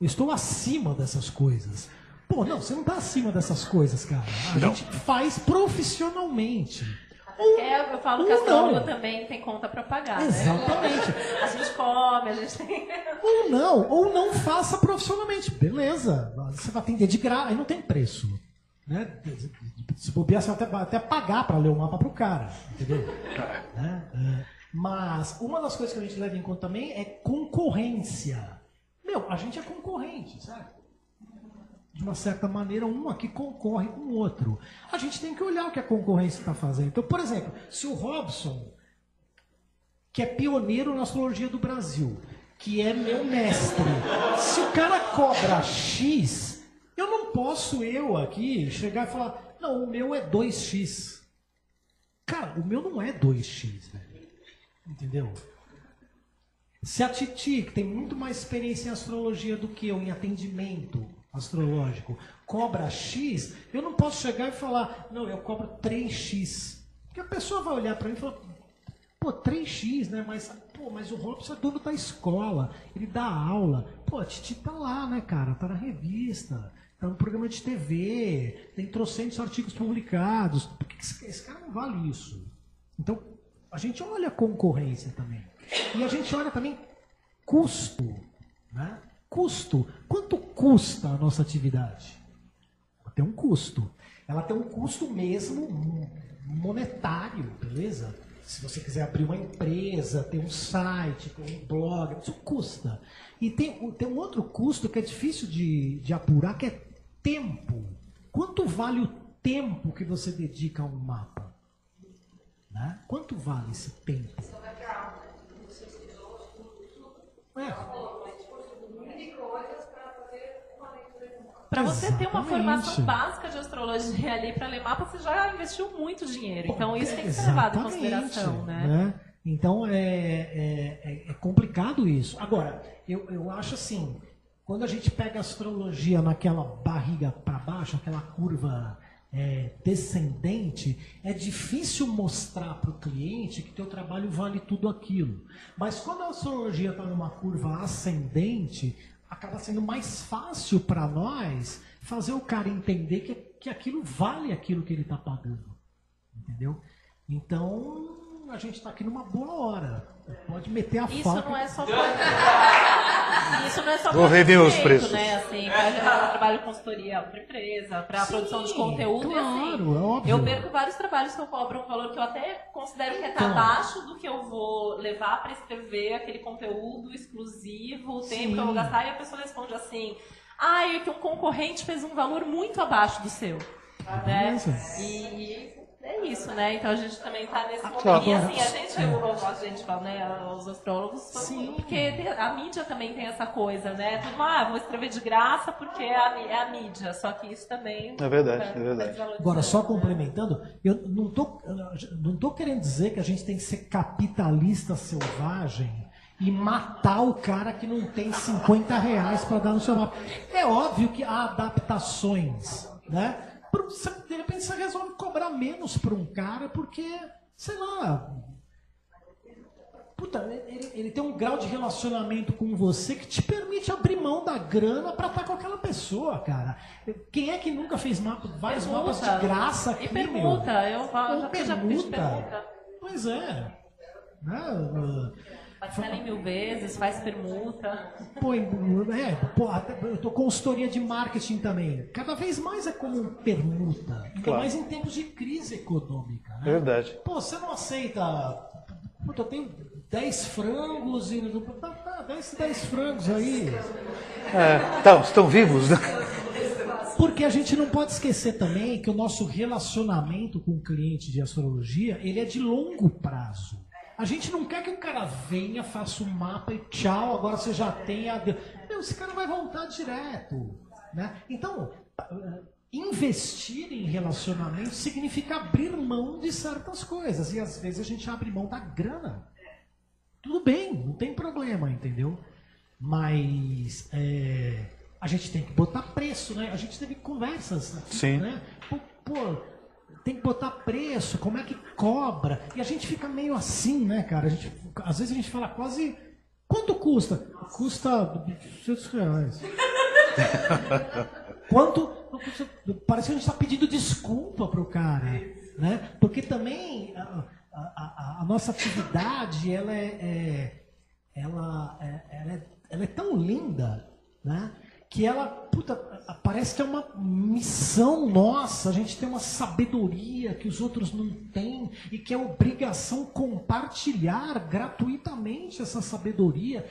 Eu estou acima dessas coisas. Pô, não, você não está acima dessas coisas, cara. A gente faz profissionalmente. É, eu falo que ou astrólogo não. também tem conta pra pagar, Exatamente. né? A gente come, a gente tem... Ou (laughs) não, ou não faça profissionalmente. Beleza, você vai atender de graça, aí não tem preço. Né? Se bobear, você vai até, vai até pagar para ler o mapa pro cara, entendeu? (laughs) Né? É, Mas uma das coisas que a gente leva em conta também é concorrência. Meu, a gente é concorrente, sabe? De uma certa maneira, um aqui concorre com o outro. A gente tem que olhar o que a concorrência está fazendo. Então, por exemplo, se o Robson que é pioneiro na astrologia do Brasil, que é meu mestre. Se o cara cobra X, eu não posso eu aqui chegar e falar, não, o meu é 2X. Cara, o meu não é 2X, velho. Entendeu? Se a Titi, que tem muito mais experiência em astrologia do que eu, em atendimento astrológico, cobra X, eu não posso chegar e falar, não, eu cobro 3X. Porque a pessoa vai olhar para mim e falar, Pô, 3x, né? Mas, pô, mas o Robson é dono da escola, ele dá aula. Pô, a Titi tá lá, né, cara? Tá na revista, tá no programa de TV, tem trocentos artigos publicados. Por que esse cara não vale isso? Então, a gente olha a concorrência também. E a gente olha também custo, né? Custo. Quanto custa a nossa atividade? Ela tem um custo. Ela tem um custo mesmo monetário, beleza? Se você quiser abrir uma empresa, ter um site, ter um blog, isso custa. E tem, tem um outro custo que é difícil de, de apurar, que é tempo. Quanto vale o tempo que você dedica a um mapa? Né? Quanto vale esse tempo? É. Para você ter uma formação básica de astrologia ali para ler mapa, você já investiu muito dinheiro. Então isso tem que ser levado em consideração, né? Então é, é, é- é complicado isso. Agora, eu, eu acho assim, quando a gente pega a astrologia naquela barriga para baixo, aquela curva é, descendente, é difícil mostrar para o cliente que teu trabalho vale tudo aquilo. Mas quando a astrologia está numa curva ascendente, acaba sendo mais fácil para nós fazer o cara entender que, que aquilo vale aquilo que ele está pagando. Entendeu? Então, a gente está aqui numa boa hora. Pode meter a Isso faca. não é só (laughs) Isso não é só Vou pra rever os preços. né? Assim, para trabalho de consultoria para empresa, para produção de conteúdo e claro, assim. é óbvio. Eu perco vários trabalhos que eu cobro um valor que eu até considero que é Então. abaixo do que eu vou levar para escrever aquele conteúdo exclusivo, o tempo Sim. que eu vou gastar, e a pessoa responde assim. Ah, é que um concorrente fez um valor muito abaixo do seu. Né? Beleza. E é isso, né? Então a gente também tá nesse momento. Claro. E assim, a gente, eu- a gente fala, né? Os astrólogos, Sim. porque a mídia também tem essa coisa, né? Tudo, ah, vou escrever de graça porque é a, é a mídia. Só que isso também. É verdade, é tá verdade. Agora, só complementando, eu não tô, não tô querendo dizer que a gente tem que ser capitalista selvagem e matar o cara que não tem 50 reais para dar no seu mapa. É óbvio que há adaptações, né? De repente você resolve cobrar menos para um cara porque, sei lá, Puta, ele, ele tem um grau de relacionamento com você que te permite abrir mão da grana pra estar com aquela pessoa, cara. Quem é que nunca fez mapa, vários Permuta. mapas de graça aqui, E permuta, meu? eu falo, Ou já, fiz- já fiz permuta. Pois é. Né? Parcela em mil vezes, faz permuta. Pô, é, até- eu tô consultoria de marketing também. Cada vez mais é como permuta. Ainda Claro. mais em tempos de crise econômica. É Né? verdade. Pô, você não aceita. Puta, eu tenho 10 frangos e. Tá, tá, 10, 10 frangos aí. É, tá, estão vivos, né? Porque a gente não pode esquecer também que o nosso relacionamento com o cliente de astrologia, ele é de longo prazo. A gente não quer que o cara venha, faça um mapa e tchau, agora você já tem a... Meu, esse cara vai voltar direto. Né? Então, eh, investir em relacionamento significa abrir mão de certas coisas. E às vezes a gente abre mão da grana. Tudo bem, não tem problema, entendeu? Mas é, a gente tem que botar preço, né? A gente teve conversas. aqui, Sim. Né? Pô, pô, tem que botar preço, como é que cobra? E a gente fica meio assim, né, cara? A gente, às vezes a gente fala quase. Quanto custa? Custa 200 reais. (laughs) Quanto? Parece que a gente está pedindo desculpa pro cara, né? Porque também a, a- a- a nossa atividade ela é, é- ela, é, ela, é, ela é tão linda, né? Que ela, puta, parece que é uma missão nossa. A gente tem uma sabedoria que os outros não têm e que é obrigação compartilhar gratuitamente essa sabedoria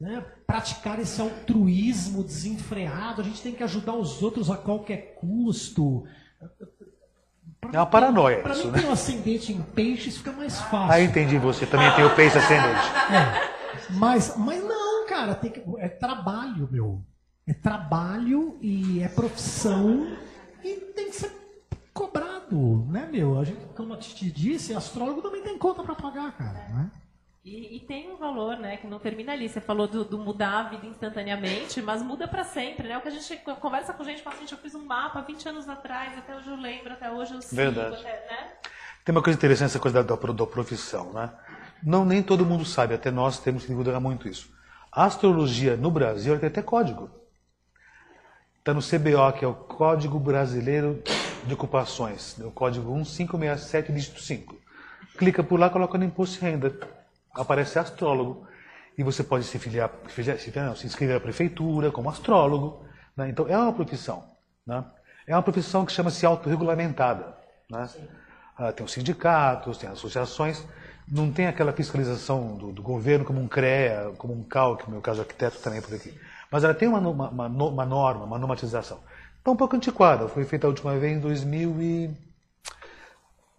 né, praticar esse altruísmo desenfreado, a gente tem que ajudar os outros a qualquer custo. Pra É uma paranoia Pra isso, mim, né? um ascendente em peixes fica mais fácil. Ah, entendi você. Também tem o peixe ascendente. É. Mas, mas não, cara, tem que, é trabalho, meu. É trabalho e é profissão e tem que ser cobrado, né, meu? A gente, como a Titi disse, astrólogo também tem conta pra pagar, cara, né? E, e tem um valor, né, que não termina ali. Você falou do, do mudar a vida instantaneamente, mas muda para sempre, né? O que a gente conversa com gente, fala assim, eu fiz um mapa 20 anos atrás, até hoje eu lembro, até hoje eu sigo, Verdade. até, né? Tem uma coisa interessante essa coisa da, da, da profissão, né? Não nem todo mundo sabe, até nós temos que divulgar muito isso. A astrologia no Brasil tem até código. Está no CBO, que é o Código Brasileiro de Ocupações, o código 1567, dígito 5. Clica por lá, coloca no imposto de renda. Aparece astrólogo. E você pode se filiar, filiar- se, filiar, não, se inscrever à prefeitura como astrólogo. né? Então, é uma profissão. Né? É uma profissão que chama-se autorregulamentada. Né? Ah, tem os sindicatos, tem as associações, não tem aquela fiscalização do, do governo como um CREA, como um CAL, que no meu caso arquiteto também é por aqui. Mas ela tem uma, uma, uma, uma norma, uma normatização. Está um pouco antiquada, foi feita a última vez em 2000 e...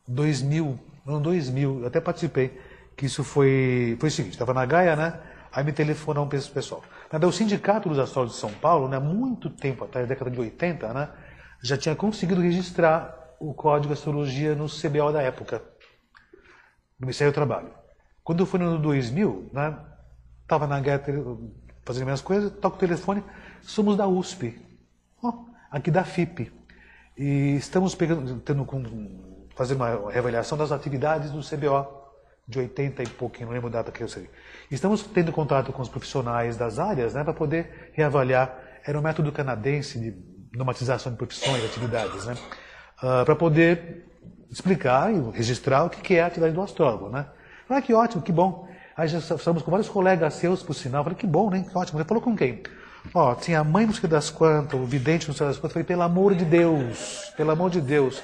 2000, não, 2000, eu até participei, que isso foi, foi o seguinte, estava na Gaia, né? Aí me telefonou um pessoal. O Sindicato dos Astrólogos de São Paulo, né, muito tempo atrás, década de 80, né, já tinha conseguido registrar o Código de Astrologia no CBO da época, no Ministério do Trabalho. Quando foi no ano 2000, né, estava na Gaia fazendo minhas coisas, toco o telefone, somos da USP, aqui da FIP. E estamos pegando, tendo, fazendo uma reavaliação das atividades do CBO de 80 e pouquinho, não lembro a data que eu sei. Estamos tendo contato com os profissionais das áreas né, para poder reavaliar. Era um método canadense de normatização de profissões, atividades, né, uh, para poder explicar e registrar o que é a atividade do astrólogo. Né. Ah, que ótimo, que bom. Aí já estamos com vários colegas seus, por sinal. falei, que bom, né? Que ótimo. Você falou com quem? Ó, tinha a mãe não sei das quantas, o vidente não sei das quantas. falei, pelo amor de Deus, pelo amor de Deus.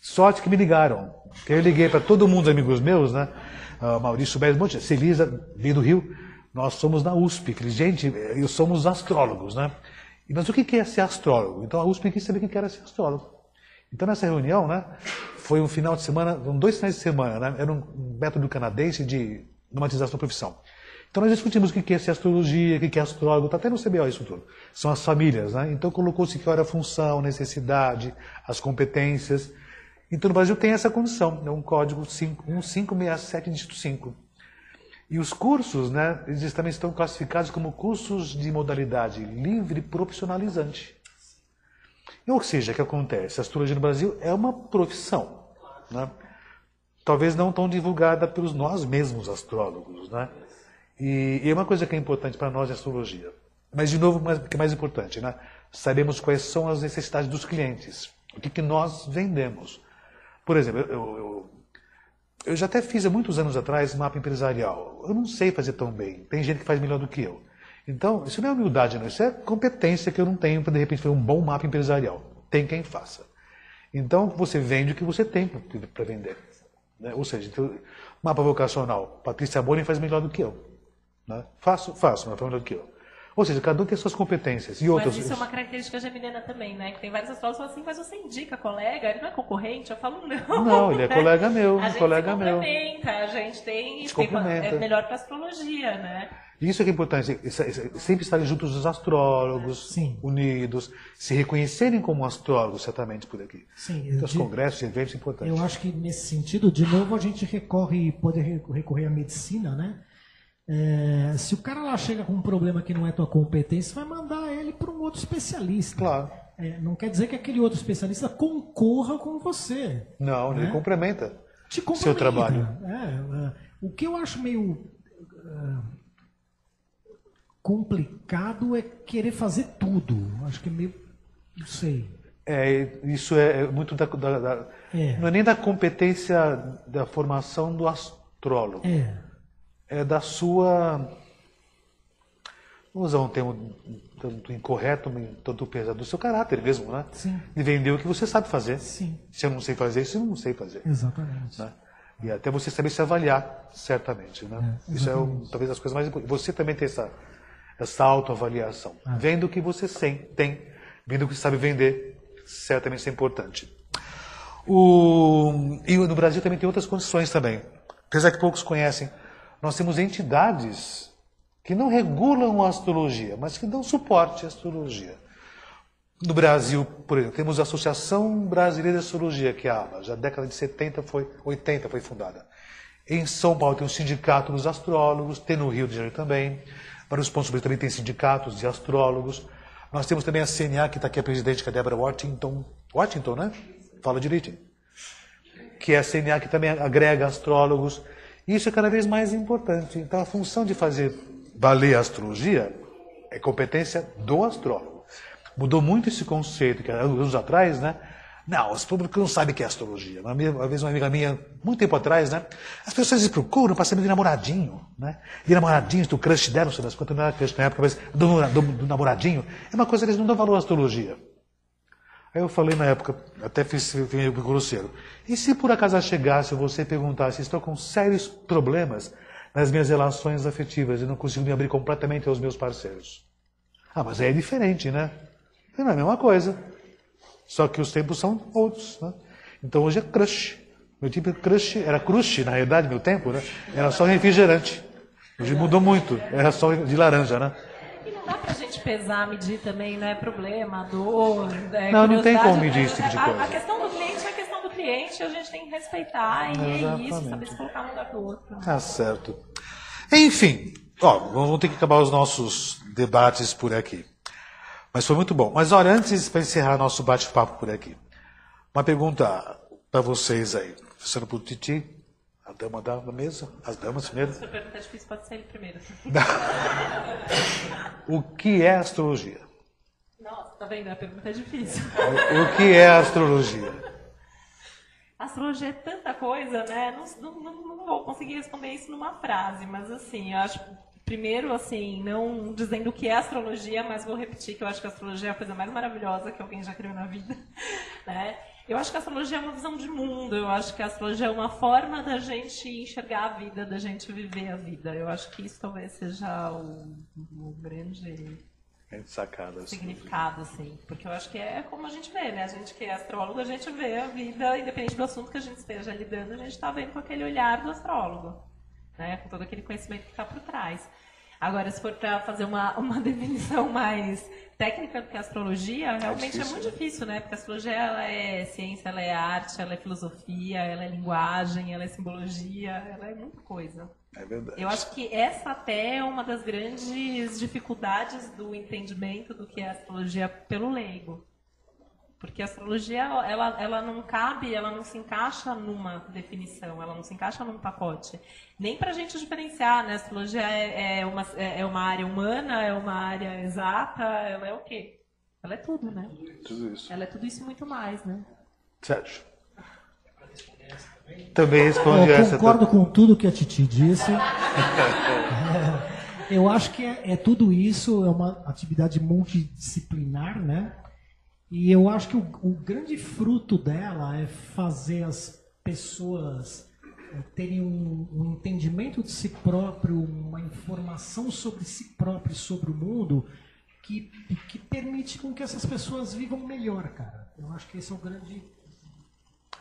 Sorte que me ligaram. Eu liguei para todo mundo, amigos meus, né? Uh, Maurício Bez Monte, Celisa, veio do Rio. Nós somos da USP. Falei, gente, eu somos astrólogos, né? Mas o que é ser astrólogo? Então a USP quis saber o que era ser astrólogo. Então nessa reunião, né? Foi um final de semana, dois finais de semana, né? Era um método canadense de normatização da profissão. Então nós discutimos o que é astrologia, o que é astrólogo, está até no CBO isso tudo. São as famílias, né? Então colocou-se que era a função, necessidade, as competências. Então no Brasil tem essa condição, é um código 1567 dígito 5. E os cursos, né, eles também estão classificados como cursos de modalidade livre profissionalizante. Ou seja, o que acontece? A astrologia no Brasil é uma profissão. Né? Talvez não tão divulgada pelos nós mesmos astrólogos. Né? E, e é uma coisa que é importante para nós em astrologia. Mas, de novo, o que é mais importante, né? sabemos quais são as necessidades dos clientes. O que, que nós vendemos. Por exemplo, eu, eu, eu, já até fiz há muitos anos atrás mapa empresarial. Eu não sei fazer tão bem. Tem gente que faz melhor do que eu. Então, isso não é humildade, não. Isso é competência que eu não tenho para, de repente, fazer um bom mapa empresarial. Tem quem faça. Então, você vende o que você tem para vender. Né? Ou seja, então, mapa vocacional. Patrícia Boni faz melhor do que eu. Né? Faço, faço, mas faz melhor do que eu. Ou seja, cada um tem suas competências. E outras... Mas isso é uma característica geminiana também, né? Que tem vários astrólogos que falam assim, mas você indica colega, ele não é concorrente? Eu falo, não. Não, ele é (laughs) colega meu, a gente colega meu. complementa, a gente tem... Se complementa. é melhor para astrologia, né? Isso é que é importante, sempre estarem juntos os astrólogos, Sim. unidos, se reconhecerem como astrólogos, certamente, por aqui. Sim, Então, os de- congressos, eventos importantes. Eu acho que nesse sentido, de novo, a gente recorre, pode re- recorrer à medicina, né? É, se o cara lá chega com um problema que não é tua competência, vai mandar ele para um outro especialista. Claro. É, não quer dizer que aquele outro especialista concorra com você. Não, ele Né? complementa. Te Seu complementa. trabalho. É, é, o que eu acho meio é, complicado é querer fazer tudo. Acho que é meio. Não sei. É, isso é muito da, da- da- É. Não é nem da competência da formação do astrólogo. É. É da sua. Vamos usar um termo tanto incorreto, tanto pesado, do seu caráter mesmo, né? Sim. De vender o que você sabe fazer. Sim. Se eu não sei fazer isso, eu não sei fazer. Exatamente. né? E até você saber se avaliar, certamente. Né? É, Isso é talvez as coisas mais importantes. Você também tem essa, essa autoavaliação. Ah. Vendo o que você tem, vendo o que você sabe vender, certamente isso é importante. O, e no Brasil também tem outras condições também. Apesar que poucos conhecem, nós temos entidades que não regulam a astrologia, mas que dão suporte à astrologia. No Brasil, por exemplo, temos a Associação Brasileira de Astrologia, que é a ABA, já na década de 70 foi, 80 foi fundada. Em São Paulo tem o Sindicato dos Astrólogos, tem no Rio de Janeiro também. Do Brasil também tem sindicatos de astrólogos. Nós temos também a CNA, que está aqui a presidente, que é a Débora Washington. Washington, né? Fala direitinho. Que é a CNA que também agrega astrólogos. Isso é cada vez mais importante. Então a função de fazer valer a astrologia é competência do astrólogo. Mudou muito esse conceito, que há anos atrás, né? Não, os públicos não sabem o que é astrologia. Uma, vez uma amiga minha, muito tempo atrás, né? As pessoas procuram para saber de namoradinho, né? De namoradinho, do crush dela, não sei das quantas, não era crush na época, mas do, do- do namoradinho. É uma coisa que eles não dão valor à astrologia. Aí eu falei na época, até fiz fiz grosseiro. E se por acaso chegasse você perguntasse, estou com sérios problemas nas minhas relações afetivas e não consigo me abrir completamente aos meus parceiros? Ah, mas aí é diferente, né? Não é a mesma coisa. Só que os tempos são outros, né? Então hoje é crush. Meu tipo de crush era crush, na realidade, meu tempo, né? Era só refrigerante. Hoje mudou muito. Era só de laranja, né? E não dá pra gente pesar, medir também, né? Problema, dor. É, Não, não tem como medir esse tipo de A- coisa. A, questão do cliente é a questão do cliente, a gente tem que respeitar, e é Exatamente. isso, saber se colocar um lugar pro outro. Tá certo. Enfim, ó, vamos ter que acabar os nossos debates por aqui. Mas foi muito bom. Mas olha, antes para encerrar nosso bate-papo por aqui, uma pergunta para vocês aí. Começando por Titi, a dama da mesa, as damas primeiro. Se a pergunta é difícil, pode ser ele primeiro. (laughs) O que é astrologia? Nossa, tá vendo? A pergunta é difícil. O que é astrologia? Astrologia é tanta coisa, né? Não, não- não vou conseguir responder isso numa frase, mas assim, eu acho. Primeiro, assim, não dizendo o que é astrologia, mas vou repetir que eu acho que a astrologia é a coisa mais maravilhosa que alguém já criou na vida. (laughs) Né? Eu acho que a astrologia é uma visão de mundo, eu acho que a astrologia é uma forma da gente enxergar a vida, da gente viver a vida. Eu acho que isso talvez seja o, o grande É sacada. assim. significado, assim. Porque eu acho que é como a gente vê, né? A gente que é astrólogo, a gente vê a vida, independente do assunto que a gente esteja lidando, a gente está vendo com aquele olhar do astrólogo, né? Com todo aquele conhecimento que está por trás. Agora, se for para fazer uma, uma (laughs) definição mais técnica do que a astrologia, realmente é, difícil, muito né? difícil, né? Porque a astrologia ela é ciência, ela é arte, ela é filosofia, ela é linguagem, ela é simbologia, ela é muita coisa. É verdade. Eu acho que essa até é uma das grandes dificuldades do entendimento do que é astrologia pelo leigo. Porque a astrologia, ela, ela não cabe, ela não se encaixa numa definição, ela não se encaixa num pacote. Nem para a gente diferenciar, né? A astrologia é, é, uma, é é uma área humana, é uma área exata, ela é o quê? Ela é tudo, né? Tudo isso. Ela é tudo isso e muito mais, né? Sérgio. Também responde Eu essa. concordo com tudo que a Titi disse. (laughs) É, eu acho que é, é tudo isso, é uma atividade multidisciplinar, né? E eu acho que o, o grande fruto dela é fazer as pessoas é, terem um, um entendimento de si próprio, uma informação sobre si próprio sobre o mundo que, que permite com que essas pessoas vivam melhor, cara. Eu acho que esse é o grande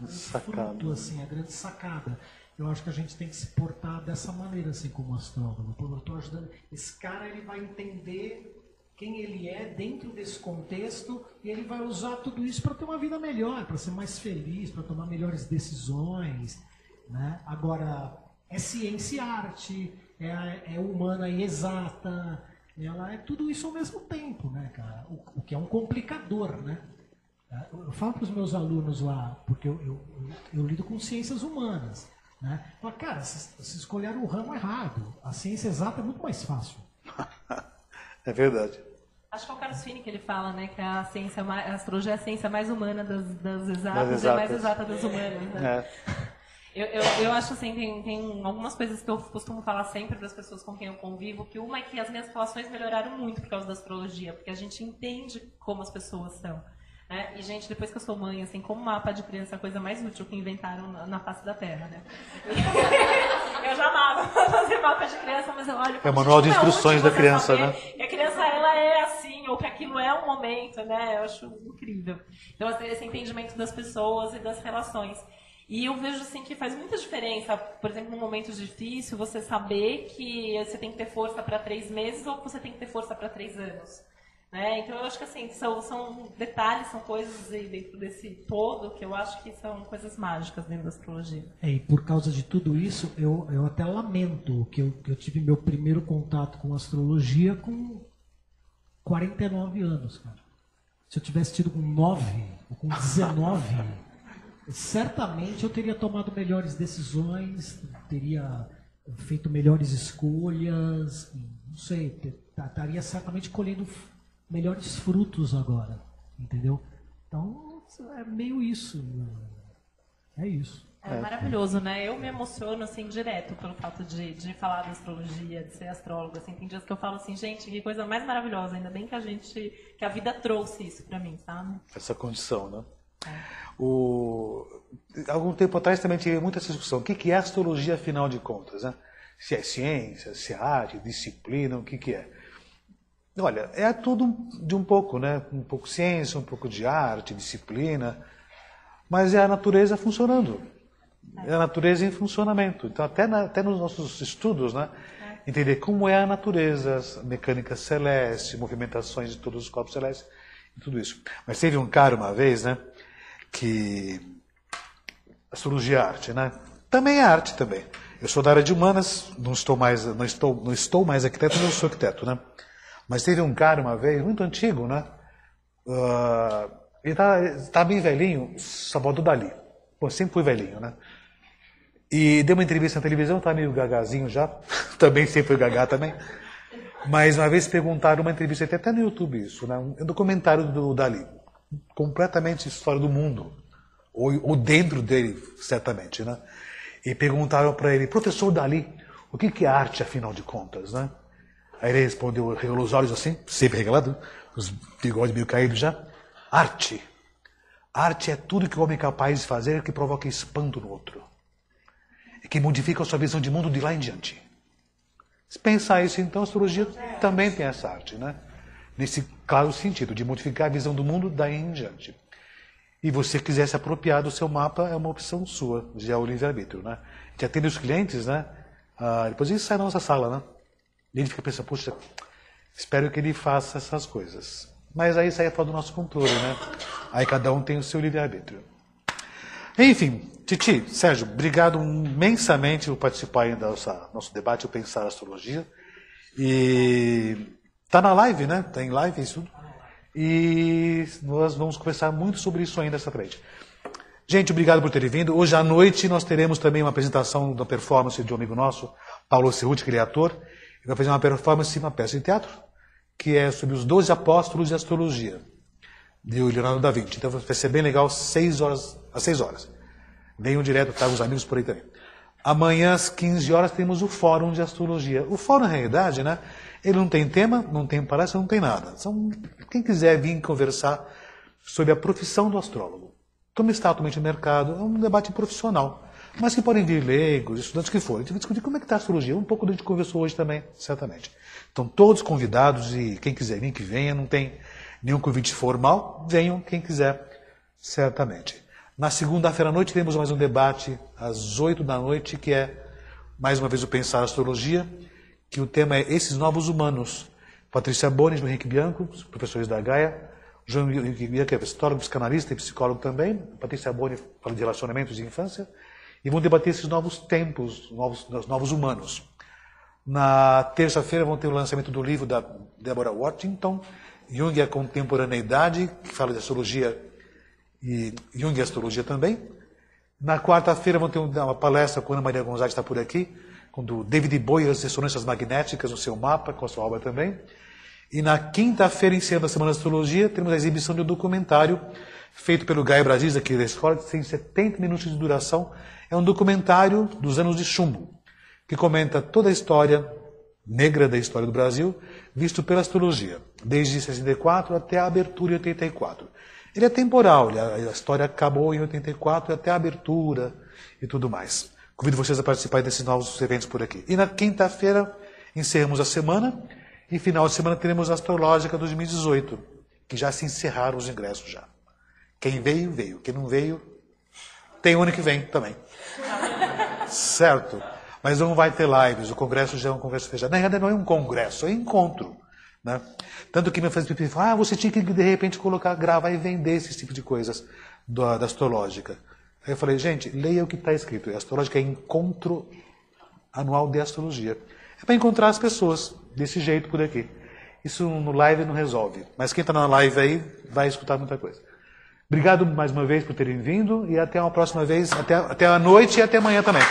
Sacada. fruto, assim, a grande sacada. Eu acho que a gente tem que se portar dessa maneira, assim, como astrólogo. Pô, eu tô ajudando. Esse cara, ele vai entender quem ele é dentro desse contexto e ele vai usar tudo isso para ter uma vida melhor, para ser mais feliz, para tomar melhores decisões, né? Agora, é ciência e arte, é, é humana e exata, ela é tudo isso ao mesmo tempo, né, cara? O, o que é um complicador, né? Eu falo para os meus alunos lá, porque eu, eu, eu, lido com ciências humanas. Né? Falo, cara, vocês escolheram o ramo errado. A ciência exata é muito mais fácil. (laughs) É verdade. Acho que é o Carlos Fini que ele fala, né? Que a ciência, mais- a astrologia é a ciência mais humana das, das exatas Das e a mais exatas. exata das humanas, né? É. (laughs) Eu, eu, eu acho assim, tem, tem algumas coisas que eu costumo falar sempre para as pessoas com quem eu convivo, que uma é que as minhas relações melhoraram muito por causa da astrologia, porque a gente entende como as pessoas são. Né? E, gente, depois que eu sou mãe, assim, como mapa de criança é a coisa mais útil que inventaram na, na face da Terra, né? (laughs) eu já amava (laughs) fazer mapa de criança, mas eu olho... e É o manual de "Gente, como instruções da criança, saber né? que a criança ela é assim, ou que aquilo é um momento, né? Eu acho incrível. Então, assim, esse entendimento das pessoas e das relações. E eu vejo assim que faz muita diferença, por exemplo, num momento difícil, você saber que você tem que ter força para três meses ou que você tem que ter força para três anos. Né? Então eu acho que assim, são, são detalhes, são coisas aí dentro desse todo que eu acho que são coisas mágicas dentro da astrologia. É, e por causa de tudo isso, eu, eu até lamento que eu, que eu tive meu primeiro contato com astrologia com 49 anos, cara. Se eu tivesse tido com 9 ou com 19, (laughs) certamente eu teria tomado melhores decisões, teria feito melhores escolhas, não sei, estaria certamente colhendo melhores frutos agora, entendeu? Então, é meio isso. É isso. É, maravilhoso, né? Eu me emociono, assim, direto pelo fato de, de falar da astrologia, de ser astróloga, assim. Tem dias que eu falo assim, gente, que coisa mais maravilhosa. Ainda bem que a gente, que a vida trouxe isso pra mim, sabe? Essa condição, né? O... Algum tempo atrás também tive muita discussão. O que que é astrologia, afinal de contas, né? Se é ciência, se é arte, disciplina, o que que é? Olha, é tudo de um pouco, né? Um pouco ciência, um pouco de arte, disciplina, mas é a natureza funcionando. É a natureza em funcionamento. Então, até, na, até nos nossos estudos, né? Entender como é a natureza, a mecânica celeste, movimentações de todos os corpos celestes e tudo isso. Mas teve um cara uma vez, né? Que astrologia é arte, né? Também é arte também. Eu sou da área de humanas, não estou mais, não estou, não estou mais arquiteto, não sou arquiteto, né? Mas teve um cara uma vez, muito antigo, né? Uh, ele está tá bem velhinho, Salvador Dali. Pô, sempre fui velhinho, né? E deu uma entrevista na televisão, tá meio gagazinho já. (laughs) também sempre fui gagá também. Mas uma vez perguntaram uma entrevista, até no YouTube isso, né? Um documentário do Dali. Completamente história do mundo. Ou, ou dentro dele, certamente, né? E perguntaram para ele, professor Dali, o que é arte, afinal de contas, né? Aí ele respondeu, regalou os olhos assim, sempre regalado, os bigodes meio caídos já. Arte. Arte é tudo que o homem é capaz de fazer que provoca espanto no outro. E que modifica a sua visão de mundo de lá em diante. Se pensar isso, então a astrologia também tem essa arte, né? Nesse claro sentido, de modificar a visão do mundo daí em diante. E você quiser se apropriar do seu mapa, é uma opção sua, já é o livre-arbítrio, né? A gente atende os clientes, né? Ah, depois ele sai da nossa sala, né? E ele fica pensando, puxa, espero que ele faça essas coisas. Mas aí sai fora do nosso controle, né? Aí cada um tem o seu livre-arbítrio. Enfim, Titi, Sérgio, obrigado imensamente por participar do nosso debate, o Pensar Astrologia. E tá na live, né? Tá live isso tudo. E nós vamos conversar muito sobre isso ainda essa frente. Gente, obrigado por terem vindo. Hoje à noite nós teremos também uma apresentação da performance de um amigo nosso, Paulo Cerruti, que ele é ator. Ele vai fazer uma performance, uma peça de teatro, que é sobre os doze apóstolos de astrologia, de Leonardo da Vinci. Então vai ser bem legal, seis horas, às seis horas. Venham direto, traga os amigos por aí também. Amanhã, às 15 horas, temos o Fórum de Astrologia. O Fórum, na realidade, né, ele não tem tema, não tem palestra, não tem nada. São, quem quiser vir conversar sobre a profissão do astrólogo. Como está atualmente no mercado, é um debate profissional mas que podem vir leigos, estudantes que forem. A gente vai discutir como é que está a astrologia. Um pouco do que a gente conversou hoje também, certamente. Então, todos convidados e quem quiser vir, que venha. Não tem nenhum convite formal. Venham quem quiser, certamente. Na segunda-feira à noite teremos mais um debate às oito da noite, que é, mais uma vez, o Pensar Astrologia, que o tema é Esses Novos Humanos. Patrícia Bones Henrique Bianco, professores da Gaia. João Henrique Bianco é psicólogo, psicanalista e psicólogo também. Patrícia Boni fala de relacionamentos de infância e vão debater esses novos tempos, novos, novos humanos. Na terça-feira vão ter o lançamento do livro da Deborah Washington, Jung e a Contemporaneidade, que fala de astrologia e Jung e astrologia também. Na quarta-feira vão ter uma palestra com Ana Maria Gonzalez, está por aqui, com o David Bowie, as ressonâncias magnéticas no seu mapa, com a sua obra também. E na quinta-feira, encerrando a Semana de Astrologia, temos a exibição de um documentário feito pelo Gaia Brasis, aqui da escola, que tem 70 minutos de duração, é um documentário dos anos de chumbo, que comenta toda a história negra da história do Brasil, visto pela astrologia, desde 64 até a abertura em 84. Ele é temporal, a história acabou em 84 até a abertura e tudo mais. Convido vocês a participar desses novos eventos por aqui. E na quinta-feira encerramos a semana e final de semana teremos a Astrológica 2018, que já se encerraram os ingressos já. Quem veio, veio. Quem não veio, tem o ano que vem também. Certo? Mas não vai ter lives, o congresso já é um congresso fechado. Na realidade, não é um congresso, é um encontro. Né? Tanto que me faz pipi ah, você tinha que de repente colocar, gravar e vender esse tipo de coisas da, da astrológica. Aí eu falei, gente, leia o que está escrito. A astrológica é encontro anual de astrologia. É para encontrar as pessoas desse jeito por aqui. Isso no live não resolve. Mas quem está na live aí vai escutar muita coisa. Obrigado mais uma vez por terem vindo e até uma próxima vez, até, até a noite e até amanhã também.